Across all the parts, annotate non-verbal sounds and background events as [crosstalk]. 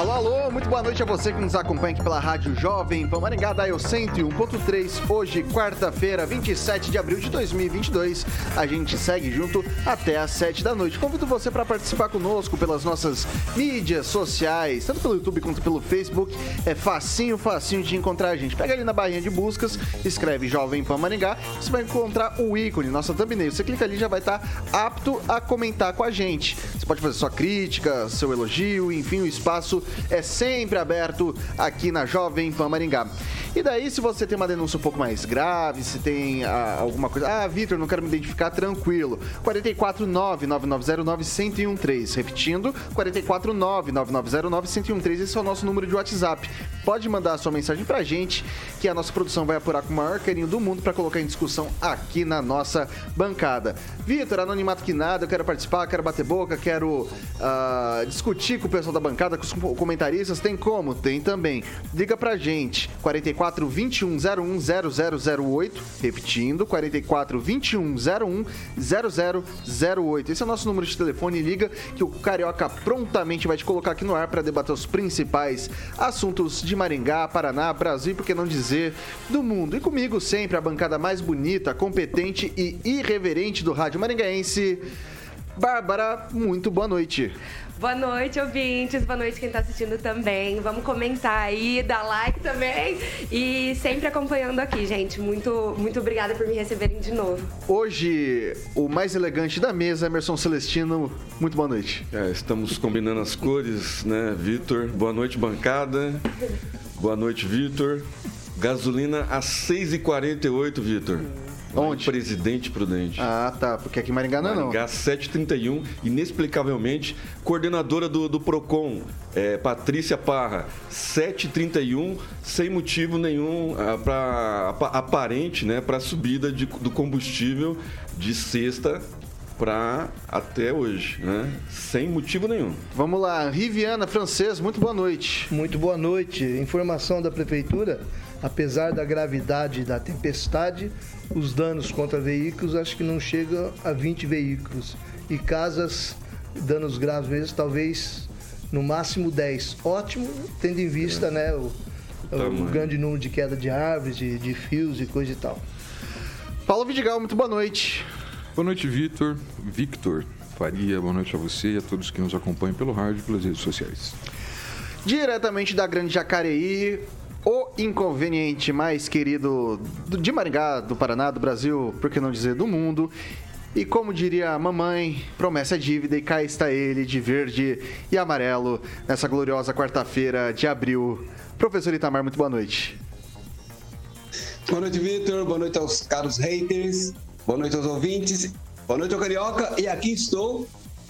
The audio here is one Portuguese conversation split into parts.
Alô, alô, muito boa noite a você que nos acompanha aqui pela Rádio Jovem Pan Maringá, Daio 101.3. Hoje, quarta-feira, 27 de abril de 2022. A gente segue junto até às 7 da noite. Convido você para participar conosco pelas nossas mídias sociais, tanto pelo YouTube quanto pelo Facebook. É facinho, facinho de encontrar a gente. Pega ali na barrinha de buscas, escreve Jovem Pan Maringá, você vai encontrar o ícone, nossa thumbnail. Você clica ali já vai estar apto a comentar com a gente. Você pode fazer sua crítica, seu elogio, enfim, o espaço é sempre aberto aqui na Jovem Pan Maringá. E daí, se você tem uma denúncia um pouco mais grave, se tem ah, alguma coisa. Ah, Vitor, não quero me identificar, tranquilo. 449-9909-1013. Repetindo, 449-9909-1013. Esse é o nosso número de WhatsApp. Pode mandar a sua mensagem pra gente, que a nossa produção vai apurar com o maior carinho do mundo para colocar em discussão aqui na nossa bancada. Vitor, anonimato que nada, eu quero participar, quero bater boca, quero uh, discutir com o pessoal da bancada, com os comentaristas. Tem como? Tem também. Liga pra gente. 44 21 01 0008. Repetindo, 44 21 01 0008. Esse é o nosso número de telefone. Liga que o Carioca prontamente vai te colocar aqui no ar para debater os principais assuntos de Maringá, Paraná, Brasil, por que não dizer, do mundo. E comigo sempre a bancada mais bonita, competente e irreverente do rádio maringaense. Bárbara, muito boa noite. Boa noite, ouvintes. Boa noite quem está assistindo também. Vamos comentar aí, dar like também. E sempre acompanhando aqui, gente. Muito, muito obrigada por me receberem de novo. Hoje, o mais elegante da mesa, Emerson Celestino. Muito boa noite. É, estamos combinando as cores, né, Vitor? Boa noite, bancada. Boa noite, Vitor. Gasolina a 6,48, Vitor. Onde? Presidente Prudente. Ah, tá. Porque aqui em Maringá não é Maringá 731, inexplicavelmente, coordenadora do, do PROCON, é, Patrícia Parra, 731, sem motivo nenhum ah, pra, aparente né, para a subida de, do combustível de sexta para até hoje, né? Sem motivo nenhum. Vamos lá, Riviana Francês, muito boa noite. Muito boa noite. Informação da prefeitura, apesar da gravidade da tempestade, os danos contra veículos acho que não chegam a 20 veículos. E casas, danos graves mesmo, talvez no máximo 10. Ótimo, tendo em vista é. né, o, o, grande número de queda de árvores, de, de fios e coisa e tal. Paulo Vidigal, muito boa noite. Boa noite, Vitor. Victor Faria, boa noite a você e a todos que nos acompanham pelo rádio e pelas redes sociais. Diretamente da Grande Jacareí, o inconveniente mais querido de Maringá, do Paraná, do Brasil, por que não dizer do mundo. E como diria a mamãe, promessa é dívida e cá está ele de verde e amarelo nessa gloriosa quarta-feira de abril. Professor Itamar, muito boa noite. Boa noite, Vitor. Boa noite aos caros haters. Boa noite aos ouvintes. Boa noite, ao Carioca. E aqui estou,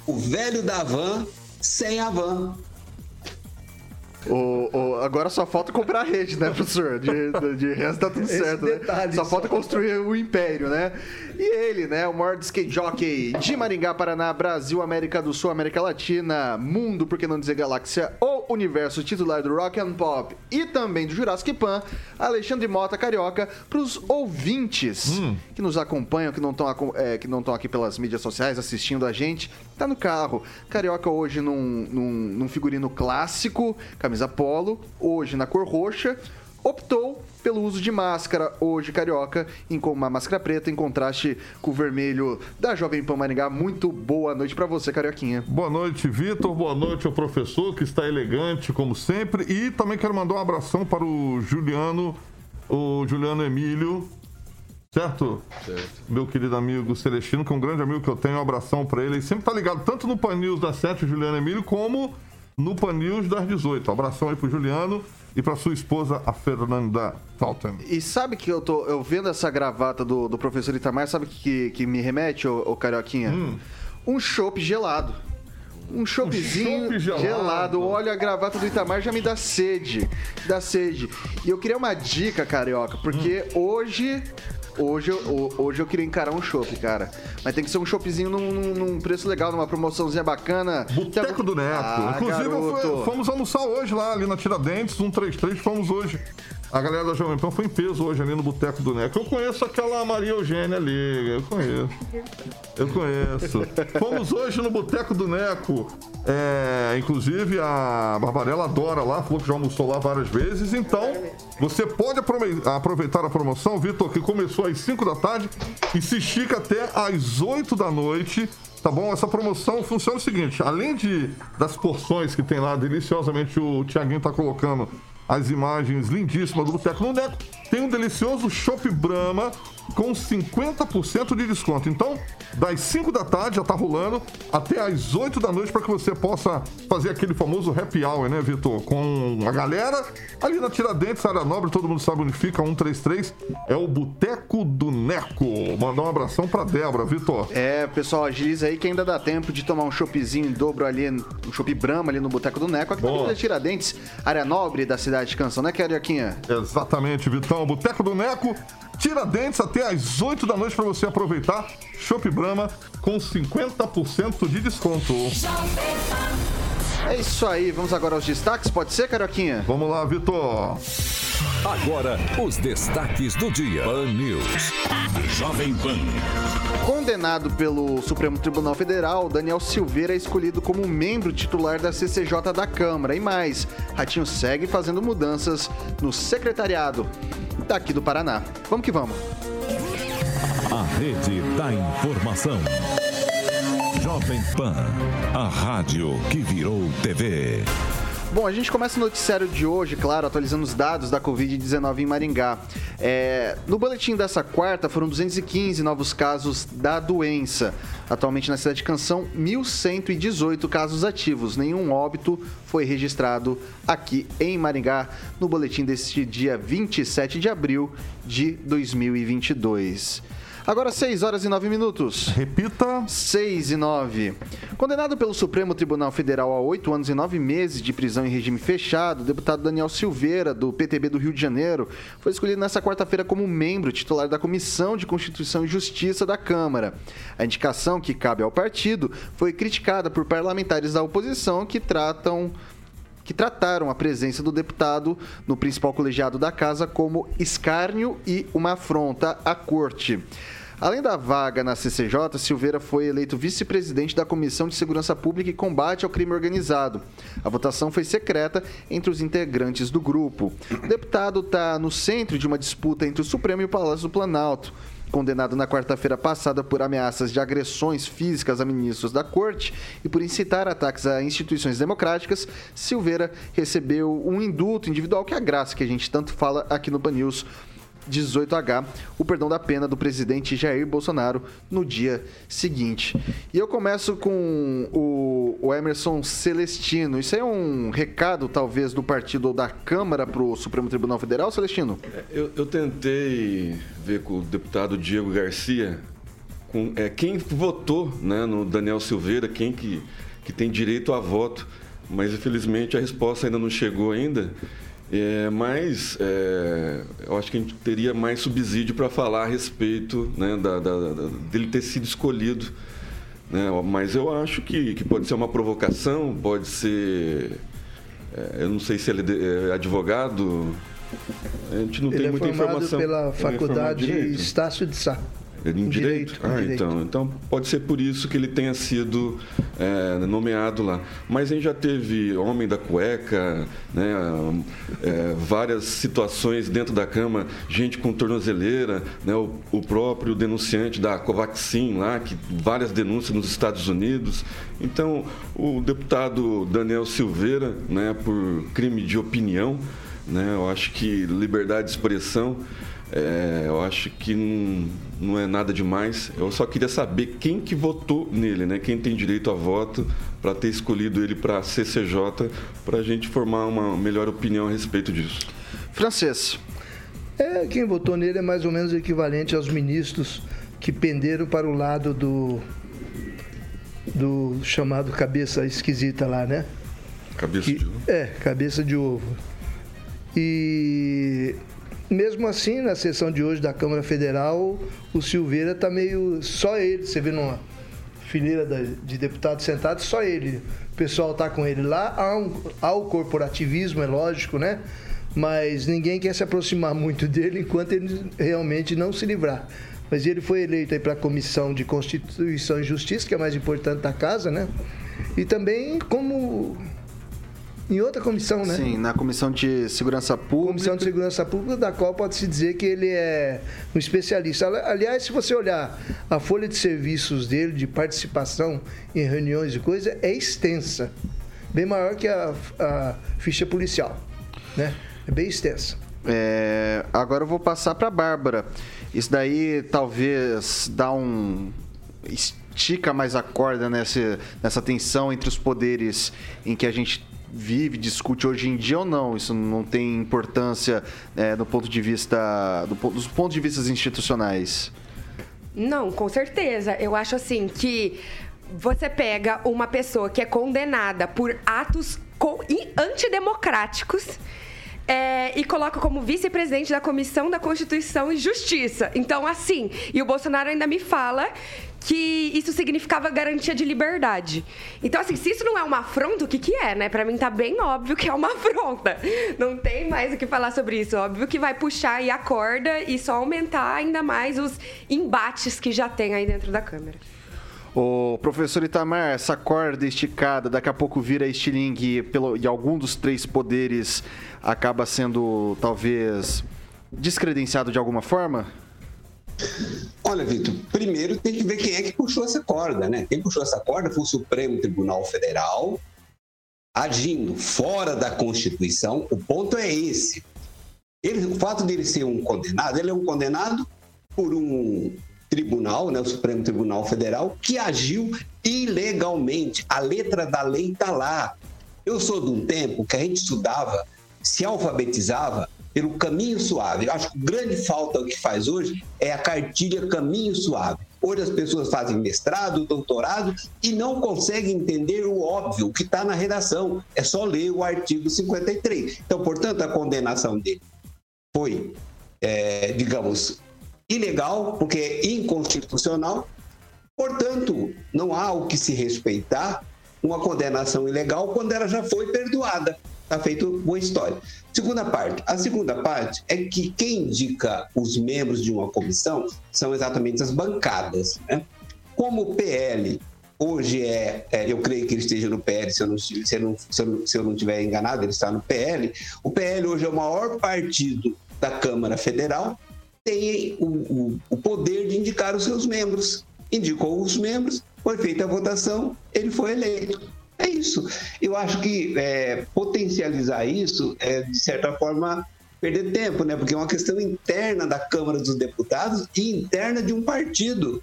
o velho da van, sem a van. O, o, agora só falta comprar a rede, né, professor? De, de, de resto tá tudo certo, né? Só falta construir o império, né? E ele, né, o maior skate jockey de Maringá, Paraná, Brasil, América do Sul, América Latina, mundo, por que não dizer galáxia, ou universo titular do Rock and Pop e também do Jurassic Pan, Alexandre Mota Carioca, pros ouvintes hum. que nos acompanham, que não estão é, que não estão aqui pelas mídias sociais assistindo a gente, tá no carro. Carioca hoje num, num, num figurino clássico, camisa polo, hoje na cor roxa, optou pelo uso de máscara hoje carioca, em uma máscara preta em contraste com o vermelho da Jovem Pan Maringá. Muito boa noite para você, carioquinha. Boa noite, Vitor. Boa noite ao professor que está elegante como sempre e também quero mandar um abração para o Juliano, o Juliano Emílio Certo? Certo. Meu querido amigo Celestino, que é um grande amigo que eu tenho, um abração pra ele. Ele sempre tá ligado tanto no Pan News das 7, Juliano Emílio, como no Pan News das 18. Um abração aí pro Juliano e pra sua esposa, a Fernanda Talton. E sabe que eu tô eu vendo essa gravata do, do professor Itamar, sabe que, que me remete, ô, ô Carioquinha? Um chopp gelado. Um choppzinho chopp gelado. gelado. Olha a gravata do Itamar já me dá sede. Dá sede. E eu queria uma dica, Carioca, porque hoje. Hoje, eu- hoje eu queria encarar um chopp, cara. Mas tem que ser um choppzinho num, num- preço legal, numa promoçãozinha bacana. Boteco do Neto. Ah, Inclusive, garoto. fomos almoçar hoje lá, ali na Tiradentes, 133, fomos hoje. A galera da Jovem Pan foi em peso hoje ali no Boteco do Neco. Eu conheço aquela Maria Eugênia ali, eu conheço. Eu conheço. Fomos hoje no Boteco do Neco. É, inclusive, a Barbarella adora lá, falou que já almoçou lá várias vezes. Então, você pode aprove- aproveitar a promoção, Vitor, que começou às 5 da tarde e se estica até às 8 da noite. Tá bom? Essa promoção funciona o seguinte: além de das porções que tem lá, deliciosamente o Tiaguinho tá colocando as imagens lindíssimas do Boteco no Neco, tem um delicioso Chopp Brahma com 50% de desconto. Então, das 5 da tarde já tá rolando até às 8 da noite para que você possa fazer aquele famoso happy hour, né, Vitor? Com a galera ali na Tiradentes, área nobre, todo mundo sabe onde fica, 133, é o Boteco do Neco. Mandar um abração pra Débora, Vitor. É, pessoal, agiliza aí que ainda dá tempo de tomar um choppzinho em dobro ali, um chopp Brahma ali no Boteco do Neco, aqui na Boa. Avenida Tiradentes, área nobre da cidade de Canção, né, Carioquinha? Exatamente, Vitão. Boteco do Neco, Tiradentes até às 8 da noite para você aproveitar. Chopp Brahma com 50% de desconto. É isso aí, vamos agora aos destaques, pode ser, Carioquinha? Vamos lá, Vitor. Agora, os destaques do dia. Pan News. Jovem Pan. Condenado pelo Supremo Tribunal Federal, Daniel Silveira é escolhido como membro titular da CCJ da Câmara. E mais, Ratinho segue fazendo mudanças no secretariado daqui do Paraná. Vamos que vamos. A rede da informação. Jovem Pan. A rádio que virou TV. Bom, a gente começa o noticiário de hoje, claro, atualizando os dados da Covid-19 em Maringá. É, no boletim dessa quarta, foram 215 novos casos da doença. Atualmente na cidade de Canção, 1.118 casos ativos. Nenhum óbito foi registrado aqui em Maringá no boletim deste dia 27 de abril de 2022. Agora 6 horas e 9 minutos. Repita. 6 e 9. Condenado pelo Supremo Tribunal Federal a 8 anos e 9 meses de prisão em regime fechado, o deputado Daniel Silveira, do PTB do Rio de Janeiro, foi escolhido nesta quarta-feira como membro titular da Comissão de Constituição e Justiça da Câmara. A indicação que cabe ao partido foi criticada por parlamentares da oposição que tratam que trataram a presença do deputado no principal colegiado da casa como escárnio e uma afronta à corte. Além da vaga na CCJ, Silveira foi eleito vice-presidente da Comissão de Segurança Pública e Combate ao Crime Organizado. A votação foi secreta entre os integrantes do grupo. O deputado está no centro de uma disputa entre o Supremo e o Palácio do Planalto. Condenado na quarta-feira passada por ameaças de agressões físicas a ministros da corte e por incitar ataques a instituições democráticas, Silveira recebeu um indulto individual, que é a graça que a gente tanto fala aqui no Pan News 18H, o perdão da pena do presidente Jair Bolsonaro no dia seguinte. E eu começo com o, o Emerson Celestino. Isso é um recado, talvez, do partido ou da Câmara para o Supremo Tribunal Federal, Celestino? Eu, eu tentei ver com o deputado Diego Garcia com, é, quem votou né, no Daniel Silveira, quem que, que tem direito a voto, mas infelizmente a resposta ainda não chegou ainda. É, mas é, eu acho que a gente teria mais subsídio para falar a respeito né, da, da- da- dele ter sido escolhido. né? Mas eu acho que, que pode ser uma provocação, pode ser. é, eu não sei se ele é é advogado. A gente não Ele tem é muita informação. pela Ele é Faculdade? Estácio de Sá. Ele em direito? direito, ah, direito. então. Então pode ser por isso que ele tenha sido é, nomeado lá. Mas a gente já teve homem da cueca, né, é, várias situações dentro da cama, gente com tornozeleira, né, o, o próprio denunciante da Covaxin lá, que várias denúncias nos Estados Unidos. Então, o deputado Daniel Silveira, né, por crime de opinião, né, eu acho que liberdade de expressão É, eu acho que não, não é nada demais. Eu só queria saber quem que votou nele, né? Quem tem direito a voto para ter escolhido ele para CCJ, para a gente formar uma melhor opinião a respeito disso. Francês. É, quem votou nele é mais ou menos equivalente aos ministros que penderam para o lado do do chamado cabeça esquisita lá, né? Cabeça Que- de ovo. É, cabeça de ovo. E mesmo assim, na sessão de hoje da Câmara Federal, o Silveira tá meio. Só ele, você vê numa fileira de deputados sentados, só ele. O pessoal tá com ele lá. Há, um, há o corporativismo, é lógico, né? Mas ninguém quer se aproximar muito dele enquanto ele realmente não se livrar. Mas ele foi eleito para a Comissão de Constituição e Justiça, que é a mais importante da casa, né? E também como em outra comissão, né? Sim, na Comissão de Segurança Pública. Comissão de Segurança Pública, da qual pode-se dizer que ele é um especialista. Ali- Aliás, se você olhar a folha de serviços dele, de participação em reuniões e coisa, é extensa. Bem maior que a, a ficha policial, né? É bem extensa. É, agora eu vou passar para Bárbara. Isso daí talvez dá um estica mais a corda nessa, nessa tensão entre os poderes em que a gente vive, discute hoje em dia ou não? Isso não tem importância é, do ponto de vista do, dos pontos de vista institucionais. Não, com certeza. Eu acho assim que você pega uma pessoa que é condenada por atos co- antidemocráticos. é, e coloca como vice-presidente da Comissão da Constituição e Justiça. Então, assim, e o Bolsonaro ainda me fala que isso significava garantia de liberdade. Então, assim, se isso não é uma afronta, o que, que é, né? Pra mim tá bem óbvio que é uma [laughs] afronta. Não tem mais o que falar sobre isso. Óbvio que vai puxar aí a corda e só aumentar ainda mais os embates que já tem aí dentro da Câmara. O professor Itamar, essa corda esticada, daqui a pouco vira estilingue pelo, e algum dos três poderes acaba sendo talvez descredenciado de alguma forma? Olha, Vitor, primeiro tem que ver quem é que puxou essa corda, né? Quem puxou essa corda foi o Supremo Tribunal Federal, agindo fora da Constituição. O ponto é esse. Ele, o fato dele ser um condenado, ele é um condenado por um tribunal, né, o Supremo Tribunal Federal, que agiu ilegalmente. A letra da lei está lá. Eu sou de um tempo que a gente estudava, se alfabetizava pelo caminho suave. Eu acho que grande falta que faz hoje é a cartilha caminho suave. Hoje as pessoas fazem mestrado, doutorado e não conseguem entender o óbvio, o que está na redação. É só ler o artigo 53. Então, portanto, a condenação dele foi, é, digamos, ilegal, porque é inconstitucional. Portanto, não há o que se respeitar uma condenação ilegal quando ela já foi perdoada. Está feito boa história. Segunda parte. A segunda parte é que quem indica os membros de uma comissão são exatamente as bancadas. Né? Como o PL hoje é, é, eu creio que ele esteja no PL, se eu, não, se, eu não, se, eu não, se eu não tiver enganado, ele está no PL. O PL hoje é o maior partido da Câmara Federal, tem o, o, o poder de indicar os seus membros. Indicou os membros, foi feita a votação, ele foi eleito. Isso. Eu acho que é, potencializar isso é, de certa forma, perder tempo, né? Porque é uma questão interna da Câmara dos Deputados e interna de um partido.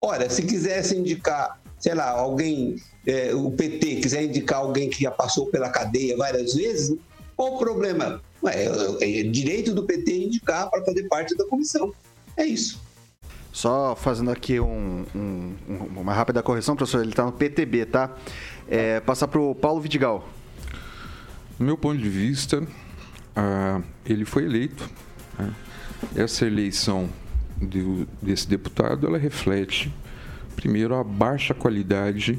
Ora, se quisesse indicar, sei lá, alguém, é, o PT quiser indicar alguém que já passou pela cadeia várias vezes, qual o problema? Ué, é, é direito do PT indicar para fazer parte da comissão. É isso. Só fazendo aqui um- um- uma rápida correção, professor, ele está no PTB, tá? É, passar para o Paulo Vidigal. Do meu ponto de vista, ah, ele foi eleito. né? Essa eleição do- desse deputado, ela reflete, primeiro, a baixa qualidade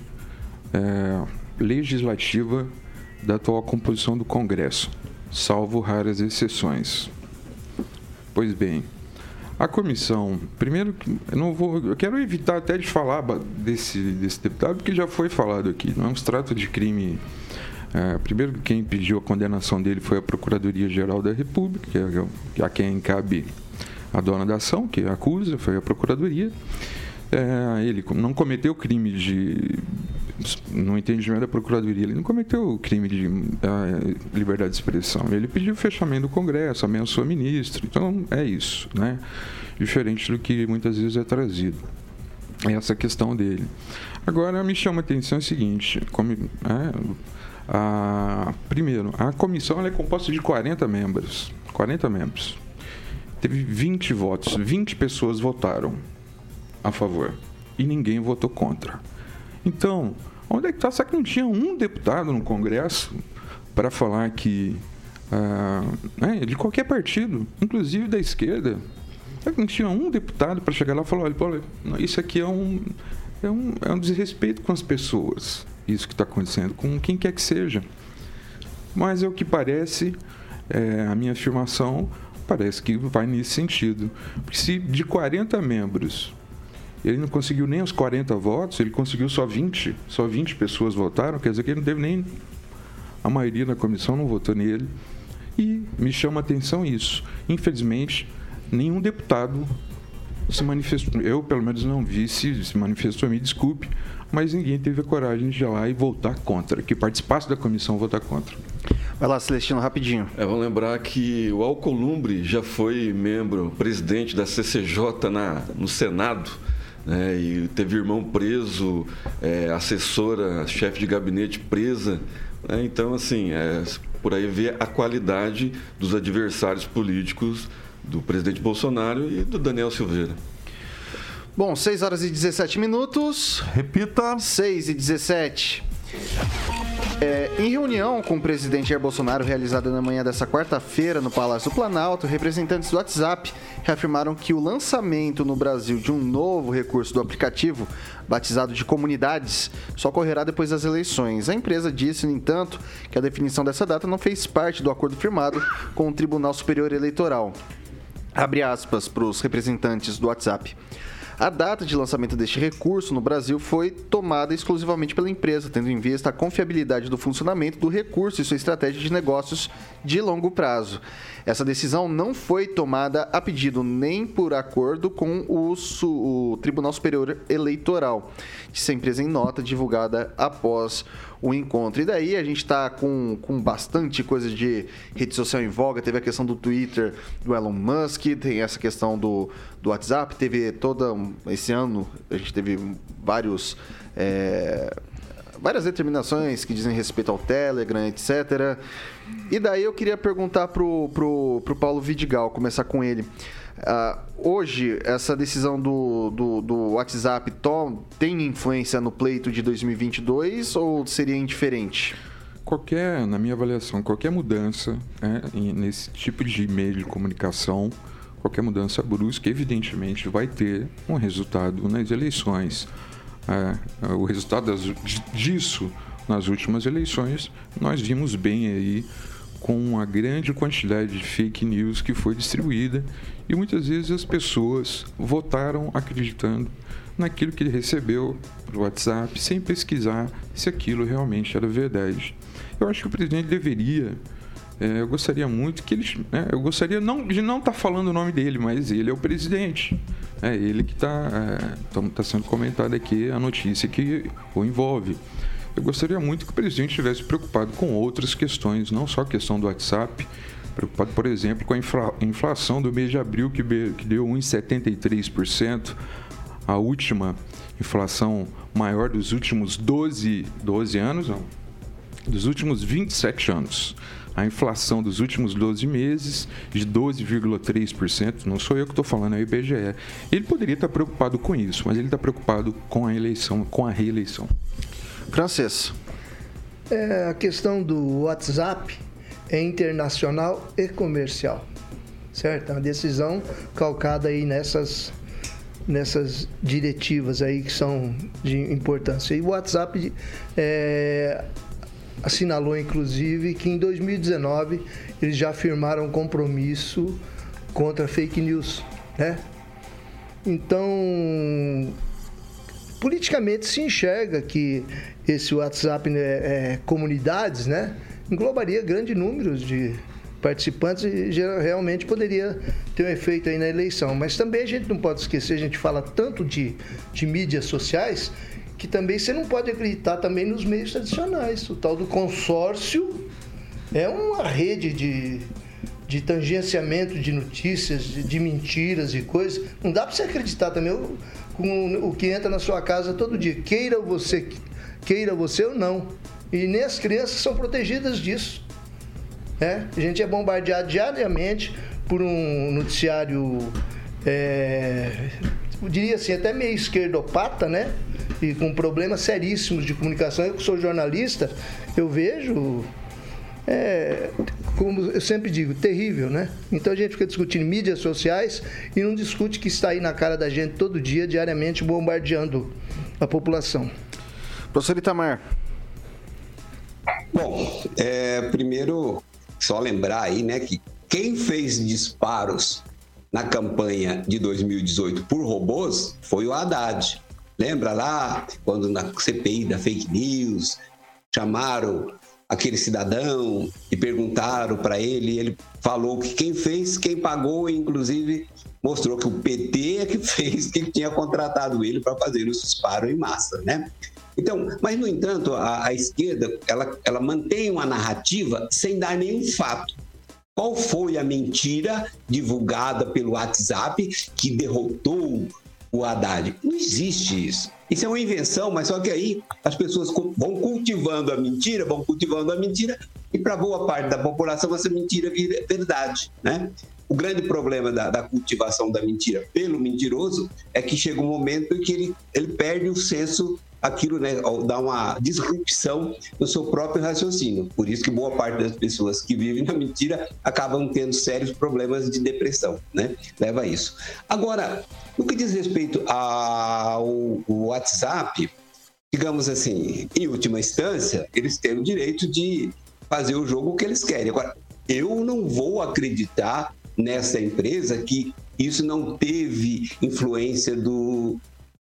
eh, legislativa da atual composição do Congresso, salvo raras exceções. Pois bem, a comissão, primeiro, não vou, eu quero evitar até de falar desse, desse deputado, porque já foi falado aqui, não é um extrato de crime. é, primeiro, quem pediu a condenação dele foi a Procuradoria-Geral da República, que é, é a quem cabe a dona da ação, que acusa, foi a Procuradoria. É, ele não cometeu crime de no entendimento da Procuradoria, ele não cometeu o crime de uh, liberdade de expressão. Ele pediu o fechamento do Congresso, ameaçou o ministro. Então, é isso, né? Diferente do que muitas vezes é trazido. É essa questão dele. Agora, me chama a atenção o seguinte: como, é, a, primeiro, a comissão é composta de 40 membros. 40 membros. Teve 20 votos, 20 pessoas votaram a favor e ninguém votou contra. Então, onde é que está? Será que não tinha um deputado no Congresso para falar que. Ah, né, de qualquer partido, inclusive da esquerda, será que não tinha um deputado para chegar lá e falar: olha, isso aqui é um, é, um, é um desrespeito com as pessoas, isso que está acontecendo, com quem quer que seja. Mas é o que parece, é, a minha afirmação parece que vai nesse sentido. Porque se de 40 membros ele não conseguiu nem os 40 votos, ele conseguiu só 20, só 20 pessoas votaram, quer dizer que ele não teve nem. A maioria da comissão não votou nele. E me chama a atenção isso. Infelizmente, nenhum deputado se manifestou. Eu, pelo menos, não vi se se manifestou, me desculpe, mas ninguém teve a coragem de ir lá e votar contra, que participasse da comissão votar contra. Vai lá, Celestino, rapidinho. É, vamos lembrar que o Alcolumbre já foi membro, presidente da CCJ na, no Senado né, e teve irmão preso, é, assessora, chefe de gabinete presa. Né, então, assim, é, por aí vê a qualidade dos adversários políticos do presidente Bolsonaro e do Daniel Silveira. Bom, 6 horas e 17 minutos. Repita. 6 e 17. É, em reunião com o presidente Jair Bolsonaro realizada na manhã dessa quarta-feira no Palácio do Planalto, representantes do WhatsApp reafirmaram que o lançamento no Brasil de um novo recurso do aplicativo, batizado de Comunidades, só ocorrerá depois das eleições. A empresa disse, no entanto, que a definição dessa data não fez parte do acordo firmado com o Tribunal Superior Eleitoral. Abre aspas para os representantes do WhatsApp. A data de lançamento deste recurso no Brasil foi tomada exclusivamente pela empresa, tendo em vista a confiabilidade do funcionamento do recurso e sua estratégia de negócios de longo prazo. Essa decisão não foi tomada a pedido nem por acordo com o, o Tribunal Superior Eleitoral, disse a empresa em nota divulgada após o encontro. E daí a gente está com, com bastante coisa de rede social em voga. Teve a questão do Twitter do Elon Musk, tem essa questão do, do WhatsApp. Teve toda. Esse ano a gente teve vários. É, várias determinações que dizem respeito ao Telegram, etc. E daí eu queria perguntar pro, pro, pro Paulo Vidigal, começar com ele. Uh, hoje, essa decisão do, do, do WhatsApp tom, tem influência no pleito de 2022 ou seria indiferente? Qualquer, na minha avaliação, qualquer mudança né, nesse tipo de meio de comunicação, qualquer mudança brusca, evidentemente, vai ter um resultado nas eleições. É, o resultado das, disso nas últimas eleições, nós vimos bem aí com a grande quantidade de fake news que foi distribuída e muitas vezes as pessoas votaram acreditando naquilo que ele recebeu no WhatsApp sem pesquisar se aquilo realmente era verdade. Eu acho que o presidente deveria é, eu gostaria muito que ele. Né, eu gostaria não, de não estar tá falando o nome dele, mas ele é o presidente. É ele que está é, tá sendo comentado aqui a notícia que o envolve. Eu gostaria muito que o presidente estivesse preocupado com outras questões, não só a questão do WhatsApp, preocupado, por exemplo, com a infla, inflação do mês de abril, que, que deu 1,73%, a última inflação maior dos últimos 12, 12 anos, não, dos últimos 27 anos. A inflação dos últimos 12 meses de 12,3%, não sou eu que estou falando, é o IBGE. Ele poderia estar preocupado com isso, mas ele está preocupado com a eleição, com a reeleição. Francês. É, a questão do WhatsApp é internacional e comercial, certo? É uma decisão calcada aí nessas nessas diretivas aí que são de importância. E o WhatsApp é, assinalou, inclusive, que em 2019 eles já firmaram um compromisso contra fake news, né? Então, politicamente se enxerga que esse WhatsApp né, é, comunidades, né, englobaria grande número de participantes e realmente poderia ter um efeito aí na eleição. Mas também a gente não pode esquecer, a gente fala tanto de, de mídias sociais que também você não pode acreditar também nos meios tradicionais. O tal do consórcio é uma rede de, de tangenciamento de notícias, de, de mentiras e coisas. Não dá para você acreditar também o, com o que entra na sua casa todo dia, queira você, queira você ou não. E nem as crianças são protegidas disso. É, a gente é bombardeado diariamente por um noticiário, é, eu diria assim, até meio esquerdopata, né? E com problemas seríssimos de comunicação. Eu que sou jornalista, eu vejo é, como eu sempre digo, terrível, né? Então a gente fica discutindo mídias sociais e não discute que está aí na cara da gente todo dia, diariamente, bombardeando a população. Professor Itamar. Bom, é, primeiro, só lembrar aí, né, que quem fez disparos na campanha de 2018 por robôs foi o Haddad. Lembra lá, quando na CPI da fake news, chamaram aquele cidadão e perguntaram para ele, ele falou que quem fez, quem pagou, inclusive mostrou que o PT é que [laughs] fez, que tinha contratado ele para fazer os disparos em massa, né? Então, mas no entanto, a, a esquerda ela, ela mantém uma narrativa sem dar nenhum fato. Qual foi a mentira divulgada pelo WhatsApp que derrotou o Haddad? Não existe isso. Isso é uma invenção, mas só que aí as pessoas vão cultivando a mentira, vão cultivando a mentira, e para boa parte da população essa mentira vira verdade, né? O grande problema da, da, cultivação da mentira pelo mentiroso é que chega um momento em que ele, ele perde o senso aquilo né, dá uma disrupção no seu próprio raciocínio. Por isso que boa parte das pessoas que vivem na mentira acabam tendo sérios problemas de depressão, né? Leva a isso. Agora, no que diz respeito ao WhatsApp, digamos assim, em última instância, eles têm o direito de fazer o jogo que eles querem. Agora, eu não vou acreditar nessa empresa que isso não teve influência do,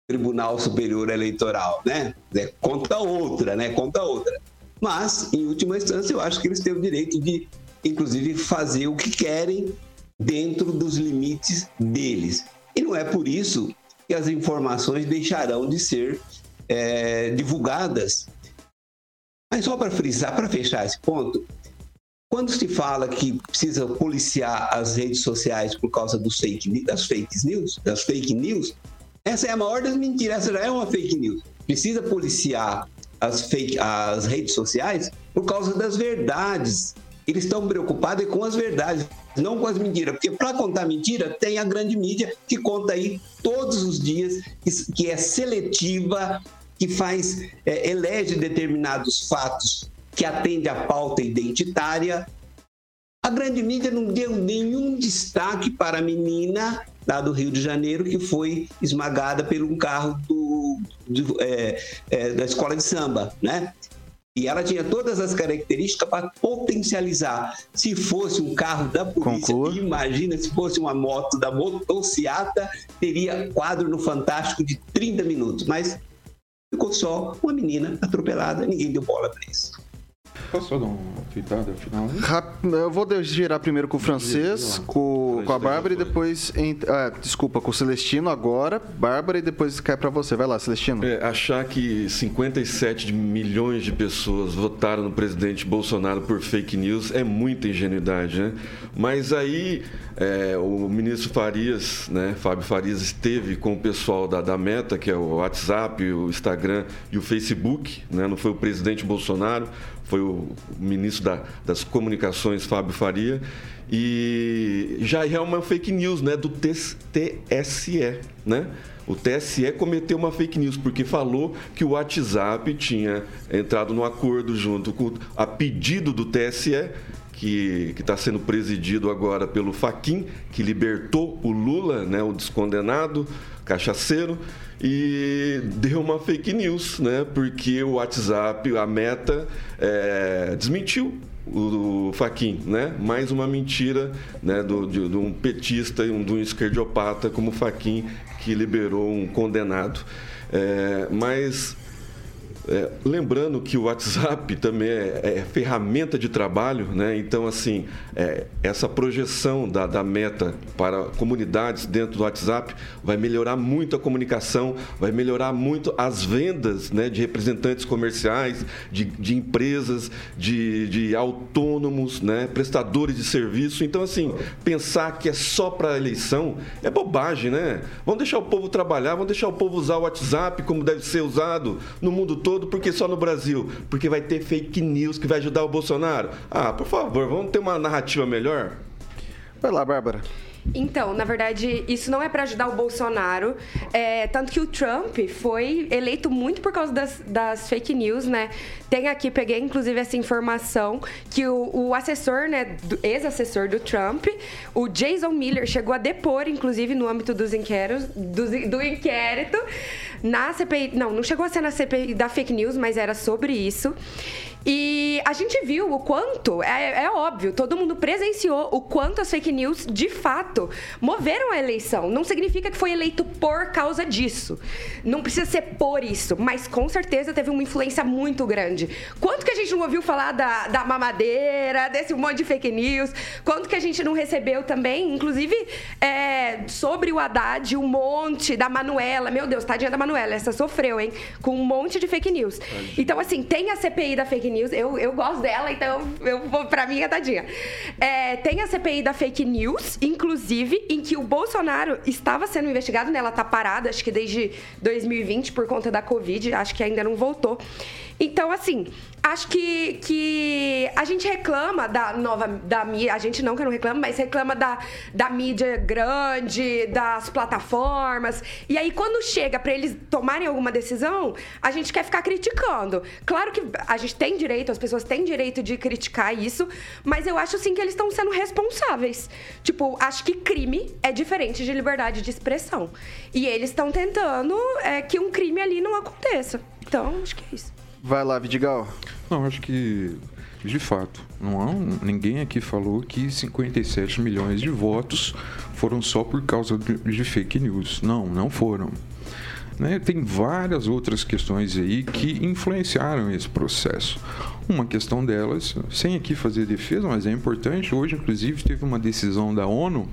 Tribunal Superior Eleitoral, né? É, conta outra, né? Conta outra. Mas, em última instância, eu acho que eles têm o direito de, inclusive, fazer o que querem dentro dos limites deles. E não é por isso que as informações deixarão de ser é, divulgadas. Mas só para frisar, para fechar esse ponto, quando se fala que precisa policiar as redes sociais por causa fake, das fake news, das fake news, essa é a maior das mentiras, essa já é uma fake news. Precisa policiar as, fake, as redes sociais por causa das verdades. Eles estão preocupados com as verdades, não com as mentiras. Porque para contar mentira, tem a grande mídia que conta aí todos os dias, que é seletiva, que faz, é, elege determinados fatos que atende à pauta identitária. A grande mídia não deu nenhum destaque para a menina lá do Rio de Janeiro, que foi esmagada por um carro do, do, é, é, da escola de samba, né? E ela tinha todas as características para potencializar. Se fosse um carro da polícia, Conclua. imagina se fosse uma moto da motociata, teria quadro no Fantástico de 30 minutos. Mas ficou só uma menina atropelada, ninguém deu bola para isso. Posso só dar uma tweetada final? Eu vou girar primeiro com o francês, com, com a Bárbara e depois. Em, ah, desculpa, com o Celestino agora, Bárbara e depois cai para você. Vai lá, Celestino. É, achar que 57 milhões de pessoas votaram no presidente Bolsonaro por fake news é muita ingenuidade, né? Mas aí é, o ministro Farias, né, Fábio Farias, esteve com o pessoal da, da Meta, que é o WhatsApp, o Instagram e o Facebook, né? Não foi o presidente Bolsonaro foi o ministro da, das Comunicações, Fábio Faria, e já é uma fake news né, do TSE. Né? O TSE cometeu uma fake news porque falou que o WhatsApp tinha entrado no acordo junto com a pedido do TSE que está sendo presidido agora pelo Faquin, que libertou o Lula, né, o descondenado cachaceiro, e deu uma fake news, né? Porque o WhatsApp, a Meta, é, desmentiu o, o Faquin, né? Mais uma mentira né? Do, de, de um petista e um, de um esquerdiopata como o Faquin, que liberou um condenado. É, mas É, lembrando que o WhatsApp também é, é, ferramenta de trabalho, né? então, assim, é, essa projeção da, da, meta para comunidades dentro do WhatsApp vai melhorar muito a comunicação, vai melhorar muito as vendas né, de representantes comerciais, de, de empresas, de, de autônomos, né, prestadores de serviço. Então, assim, pensar que é só para a eleição é bobagem, né? Vamos deixar o povo trabalhar, vamos deixar o povo usar o WhatsApp como deve ser usado no mundo todo todo, porque só no Brasil? Porque vai ter fake news que vai ajudar o Bolsonaro? Ah, por favor, vamos ter uma narrativa melhor? Vai lá, Bárbara. Então, na verdade, isso não é para ajudar o Bolsonaro. É, tanto que o Trump foi eleito muito por causa das, das fake news, né? Tem aqui, peguei inclusive essa informação, que o, o assessor, né, ex-assessor do Trump, o Jason Miller, chegou a depor, inclusive, no âmbito dos inquéritos, do, do inquérito, na CPI. Não, não chegou a ser na CPI da fake news, mas era sobre isso. E a gente viu o quanto, é, é, óbvio, todo mundo presenciou o quanto as fake news de fato moveram a eleição. Não significa que foi eleito por causa disso. Não precisa ser por isso, mas com certeza teve uma influência muito grande. Quanto que a gente não ouviu falar da, da mamadeira, desse monte de fake news? Quanto que a gente não recebeu também, inclusive é, sobre o Haddad, um monte da Manuela. Meu Deus, tadinha da Manuela, essa sofreu, hein? Com um monte de fake news. Então, assim, tem a CPI da fake news news. Eu, eu gosto dela, então eu vou pra mim, tadinha. É, tem a CPI da fake news, inclusive, em que o Bolsonaro estava sendo investigado, né? Ela tá parada, acho que desde 2020 por conta da Covid, acho que ainda não voltou. Então, assim, acho que, que a gente reclama da nova da mídia, a gente não que não reclama, mas reclama da, da mídia grande, das plataformas. E aí quando chega para eles tomarem alguma decisão, a gente quer ficar criticando. Claro que a gente tem direito, as pessoas têm direito de criticar isso, mas eu acho sim que eles estão sendo responsáveis. Tipo, acho que crime é diferente de liberdade de expressão. E eles estão tentando é, que um crime ali não aconteça. Então, acho que é isso. Vai lá, Vidigal. Não, acho que, de fato, não há um, ninguém aqui falou que 57 milhões de votos foram só por causa de, de fake news. Não, não foram. Né? Tem várias outras questões aí que influenciaram esse processo. Uma questão delas, sem aqui fazer defesa, mas é importante, hoje, inclusive, teve uma decisão da ONU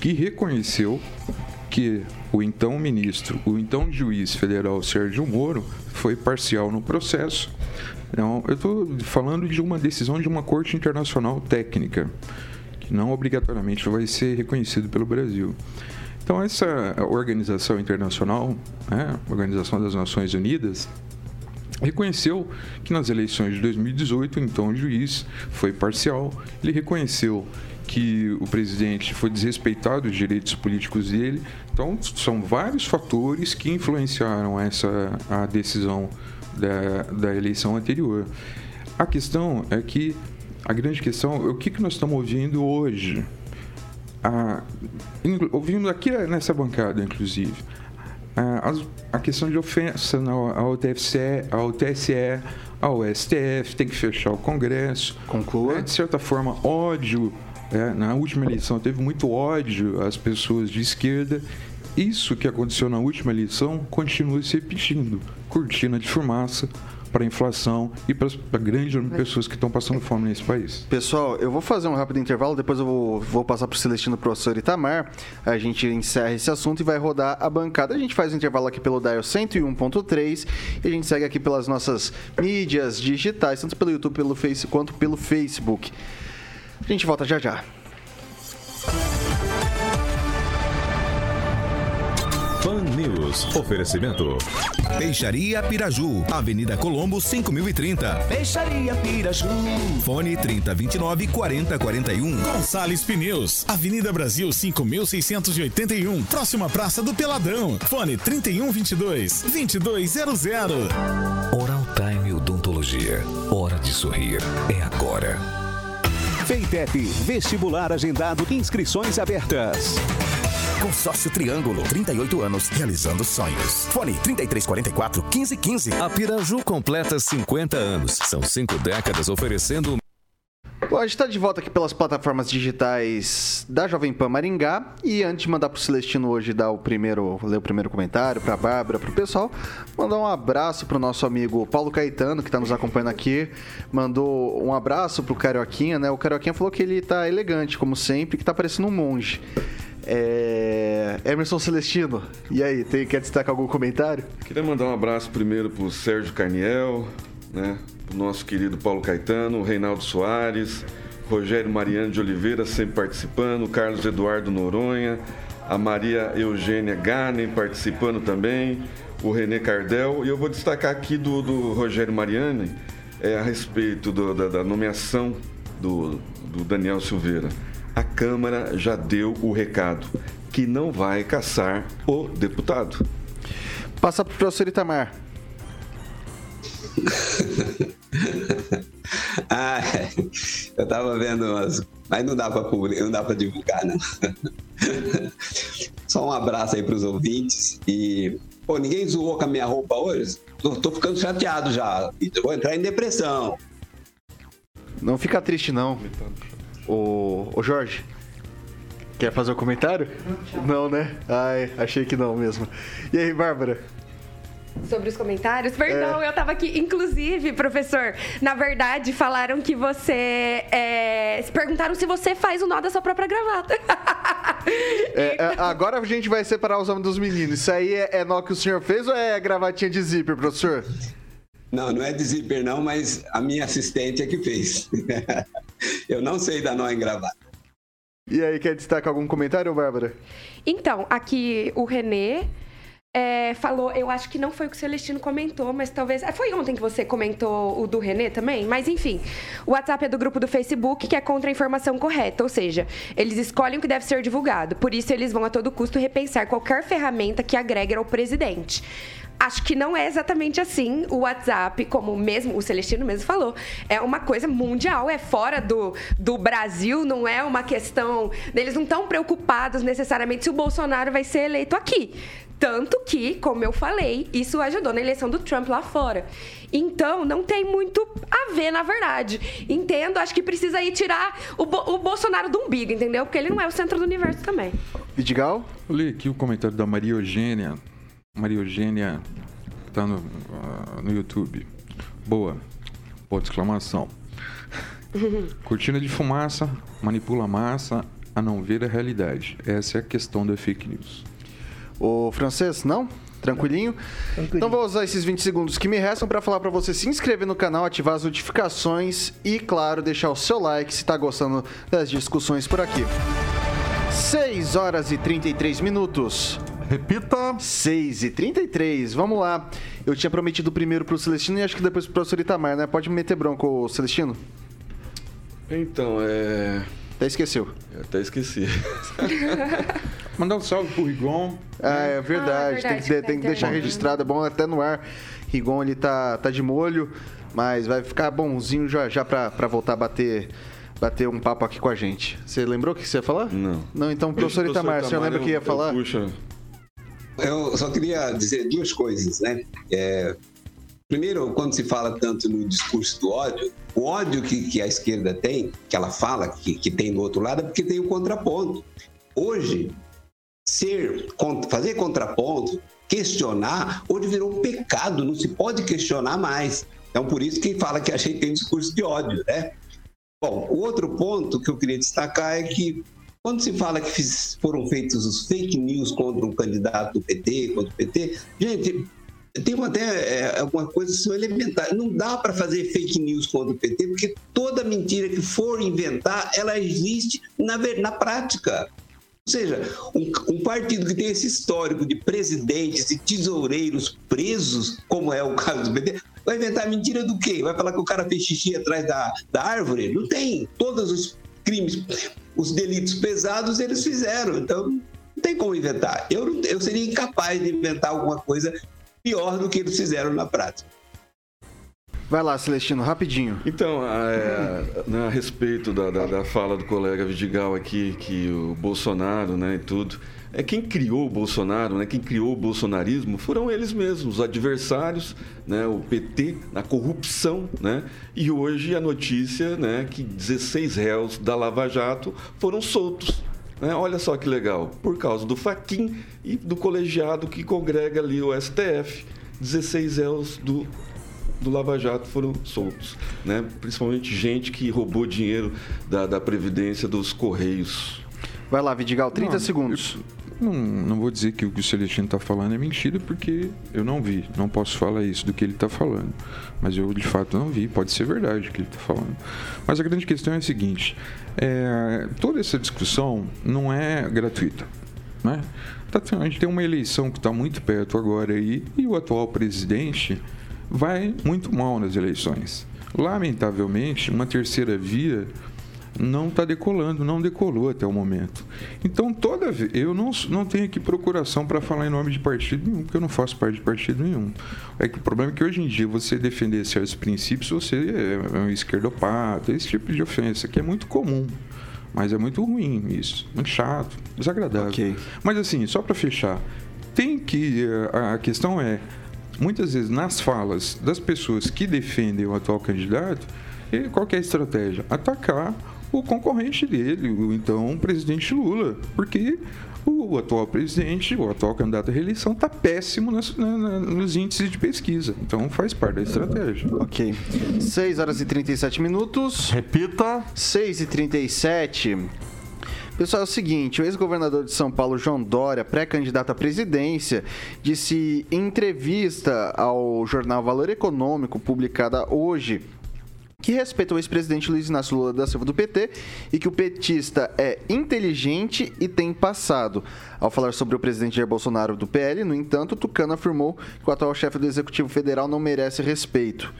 que reconheceu que o então ministro, o então juiz federal Sérgio Moro, foi parcial no processo. Então, eu estou falando de uma decisão de uma corte internacional técnica, que não obrigatoriamente vai ser reconhecido pelo Brasil. Então, essa organização internacional, né, Organização das Nações Unidas, reconheceu que nas eleições de 2018, então o juiz foi parcial. Ele reconheceu que o presidente foi desrespeitado os direitos políticos dele. Então, são vários fatores que influenciaram essa a decisão da, da eleição anterior. A questão é que a grande questão é o que, que nós estamos ouvindo hoje. A, ouvindo aqui nessa bancada, inclusive, a, a questão de ofensa ao TFC, ao TSE, ao STF, tem que fechar o Congresso. Conclua. É, de certa forma, ódio é, na última eleição teve muito ódio às pessoas de esquerda. Isso que aconteceu na última eleição continua se repetindo. Cortina de fumaça para a inflação e para a grande número de pessoas que estão passando fome nesse país. Pessoal, eu vou fazer um rápido intervalo, depois eu vou, vou passar para o Celestino Professor Itamar. A gente encerra esse assunto e vai rodar a bancada. A gente faz o um intervalo aqui pelo Dial 101.3 e a gente segue aqui pelas nossas mídias digitais, tanto pelo YouTube pelo face, quanto pelo Facebook. A gente volta já já. Pan News. Oferecimento. Peixaria Piraju. Avenida Colombo, 5030. Peixaria Piraju. Fone 3029 4041. Gonçalves Pneus. Avenida Brasil, 5681. Próxima Praça do Peladão. Fone 3122 2200. Oral Time Odontologia. Hora de sorrir. É agora. Feitep, vestibular agendado, inscrições abertas. Consórcio Triângulo, 38 anos, realizando sonhos. Fone 3344 1515. A Piraju completa 50 anos. São cinco décadas oferecendo Bom, a gente está de volta aqui pelas plataformas digitais da Jovem Pan Maringá. E antes de mandar pro Celestino hoje dar o primeiro, ler o primeiro comentário, pra Bárbara, pro pessoal, mandar um abraço pro nosso amigo Paulo Caetano, que está nos acompanhando aqui. Mandou um abraço pro Carioquinha, né? O Carioquinha falou que ele tá elegante, como sempre, que tá parecendo um monge. É... Emerson Celestino, e aí, tem, quer destacar algum comentário? Queria mandar um abraço primeiro pro Sérgio Carniel, né? Nosso querido Paulo Caetano, o Reinaldo Soares, Rogério Mariano de Oliveira sempre participando, o Carlos Eduardo Noronha, a Maria Eugênia Ganem participando também, o Renê Cardel. E eu vou destacar aqui do, do Rogério Mariani é, a respeito do- da, da nomeação do, do Daniel Silveira. A Câmara já deu o recado que não vai caçar o deputado. Passa pro professor Itamar. [laughs] Ah, eu tava vendo umas. Mas não dá pra publicar, não dá pra divulgar, não. Só um abraço aí pros ouvintes. E, pô, ninguém zoou com a minha roupa hoje? Tô, tô ficando chateado já. Eu vou entrar em depressão. Não fica triste, não. Ô, ô Jorge, quer fazer o comentário? Não, né? Ai, achei que não mesmo. E aí, Bárbara? Sobre os comentários? Perdão, É. eu tava aqui. Inclusive, professor, na verdade, falaram que você. É... se Perguntaram se você faz o nó da sua própria gravata. [laughs] É, é, agora a gente vai separar os homens dos meninos. Isso aí é, é nó que o senhor fez ou é gravatinha de zíper, professor? Não, não é de zíper, não, mas a minha assistente é que fez. [laughs] eu não sei dar nó em gravata. E aí, quer destacar algum comentário, Bárbara? Então, aqui o Renê é, falou, eu acho que não foi o que o Celestino comentou, mas talvez. é, Foi ontem que você comentou o do Renê também? Mas enfim, o WhatsApp é do grupo do Facebook que é contra a informação correta, ou seja, eles escolhem o que deve ser divulgado. Por isso, eles vão a todo custo repensar qualquer ferramenta que agregue ao presidente. Acho que não é exatamente assim o WhatsApp, como mesmo o Celestino mesmo falou. É uma coisa mundial, é fora do, do Brasil, não é uma questão. Eles não estão preocupados necessariamente se o Bolsonaro vai ser eleito aqui. Tanto que, como eu falei, isso ajudou na eleição do Trump lá fora. Então, não tem muito a ver, na verdade. Entendo, acho que precisa aí tirar o, Bo- o Bolsonaro do umbigo, entendeu? Porque ele não é o centro do universo também. Vidigal? Eu li aqui o comentário da Maria Eugênia. Maria Eugênia tá no, ah, no YouTube. Boa. Ponto de exclamação. [laughs] Cortina de fumaça manipula a massa a não ver a realidade. Essa é a questão da fake news. O francês, não? Tranquilinho? Então vou usar esses 20 segundos que me restam para falar para você se inscrever no canal, ativar as notificações e, claro, deixar o seu like se tá gostando das discussões por aqui. 6 horas e 33 minutos. Repita. 6 e 33, vamos lá. Eu tinha prometido primeiro pro Celestino e acho que depois pro professor Itamar, né? Pode me meter bronco, ô, Celestino? Então, é. Até esqueceu. Eu até esqueci. [laughs] Mandar um salve pro Rigon. Ah, é verdade. Ah, tem que, verdade, tem que deixar registrado, é bom até no ar. Rigon, ele tá, tá de molho, mas vai ficar bonzinho já, já pra, pra voltar a bater, bater um papo aqui com a gente. Você lembrou o que você ia falar? Não. Não, então, professor Itamar, o senhor lembra o que ia falar? Puxa. Eu só queria dizer duas coisas, né? É, primeiro, quando se fala tanto no discurso do ódio, o ódio que, que a esquerda tem, que ela fala que, que tem do outro lado, é porque tem o contraponto. Hoje, ser, fazer contraponto, questionar, hoje virou um pecado, não se pode questionar mais. Então, por isso que fala que a gente tem discurso de ódio, né? Bom, o outro ponto que eu queria destacar é que quando se fala que foram feitos os fake news contra um candidato do PT, contra o PT, gente, tem até é, alguma coisa assim, elementar. Não dá para fazer fake news contra o PT, porque toda mentira que for inventar, ela existe na, na prática. Ou seja, um, um partido que tem esse histórico de presidentes e tesoureiros presos, como é o caso do PT, vai inventar mentira do quê? Vai falar que o cara fez xixi atrás da, da árvore? Não tem. Todos os crimes, os delitos pesados eles fizeram. Então, não tem como inventar. Eu, eu seria incapaz de inventar alguma coisa pior do que eles fizeram na prática. Vai lá, Celestino, rapidinho. Então, é, né, a respeito da, da, da fala do colega Vidigal aqui, que o Bolsonaro, né, e tudo, é quem criou o Bolsonaro, né, quem criou o bolsonarismo foram eles mesmos, os adversários, né, o PT, na corrupção. Né, e hoje a notícia né, que 16 réus da Lava Jato foram soltos. Né, olha só que legal, por causa do Faquin e do colegiado que congrega ali o STF. 16 réus do do Lava Jato foram soltos, né? principalmente gente que roubou dinheiro da, da Previdência dos Correios. Vai lá, Vidigal, 30 Não, segundos. Não, não vou dizer que o que o Celestino está falando é mentira, porque eu não vi. Não posso falar isso do que ele está falando. Mas eu, de fato, não vi. Pode ser verdade o que ele está falando. Mas a grande questão é a seguinte: é, toda essa discussão não é gratuita. Né? Tá, a gente tem uma eleição que está muito perto agora aí, e o atual presidente vai muito mal nas eleições. Lamentavelmente, uma terceira via não está decolando, não decolou até o momento. Então, toda vez. Eu não, não tenho aqui procuração para falar em nome de partido nenhum, porque eu não faço parte de partido nenhum. É que o problema é que hoje em dia você defender certos princípios, você é um esquerdopata, esse tipo de ofensa, que é muito comum. Mas é muito ruim isso, muito chato, desagradável. Ok. Mas assim, só para fechar, tem que. A questão é, muitas vezes nas falas das pessoas que defendem o atual candidato, e qual que é a estratégia? Atacar o concorrente dele, o então presidente Lula, porque o atual presidente, o atual candidato à reeleição, está péssimo na- nos índices de pesquisa. Então faz parte da estratégia. Ok. 6 horas e 37 minutos. Repita. 6 e 37. Pessoal, é o seguinte, o ex-governador de São Paulo, João Dória, pré-candidato à presidência, disse em entrevista ao jornal Valor Econômico, publicada hoje, que respeita o ex-presidente Luiz Inácio Lula da Silva do PT e que o petista é inteligente e tem passado. Ao falar sobre o presidente Jair Bolsonaro do PL, no entanto, Tucano afirmou que o atual chefe do Executivo Federal não merece respeito.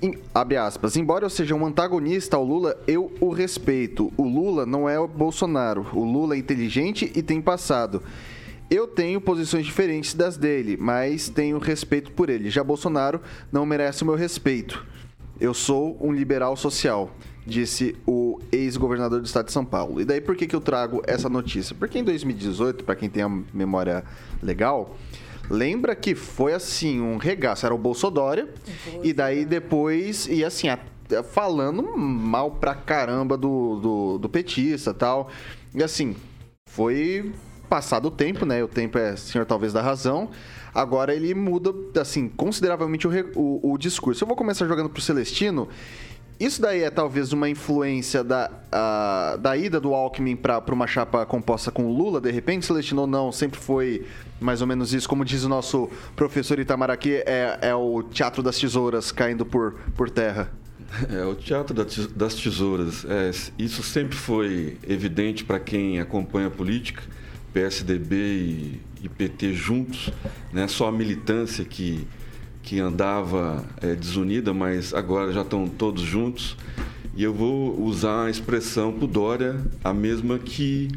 Em- abre aspas, embora eu seja um antagonista ao Lula, eu o respeito. O Lula não é o Bolsonaro. O Lula é inteligente e tem passado. Eu tenho posições diferentes das dele, mas tenho respeito por ele. Já Bolsonaro não merece o meu respeito. Eu sou um liberal social, disse o ex-governador do estado de São Paulo. E daí por que, que eu trago essa notícia? Porque em 2018, para quem tem a memória legal, lembra que foi assim, um regaço. Era o Bolsodória, e daí depois, e assim, falando mal pra caramba do, do, do petista e tal. E assim, foi passado o tempo, né? O tempo é senhor talvez da razão. Agora ele muda, assim, consideravelmente o, o, o discurso. Eu vou começar jogando pro Celestino. Isso daí é talvez uma influência da, da ida do Alckmin para uma chapa composta com o Lula, de repente, Celestino, ou não? Sempre foi mais ou menos isso. Como diz o nosso professor Itamar aqui, é, é o teatro das tesouras caindo por, por terra. É, o teatro das tesouras, é, isso sempre foi evidente para quem acompanha a política, PSDB e, e PT juntos, né? só a militância que, que andava é, desunida, mas agora já estão todos juntos. E eu vou usar a expressão para Dória, a mesma que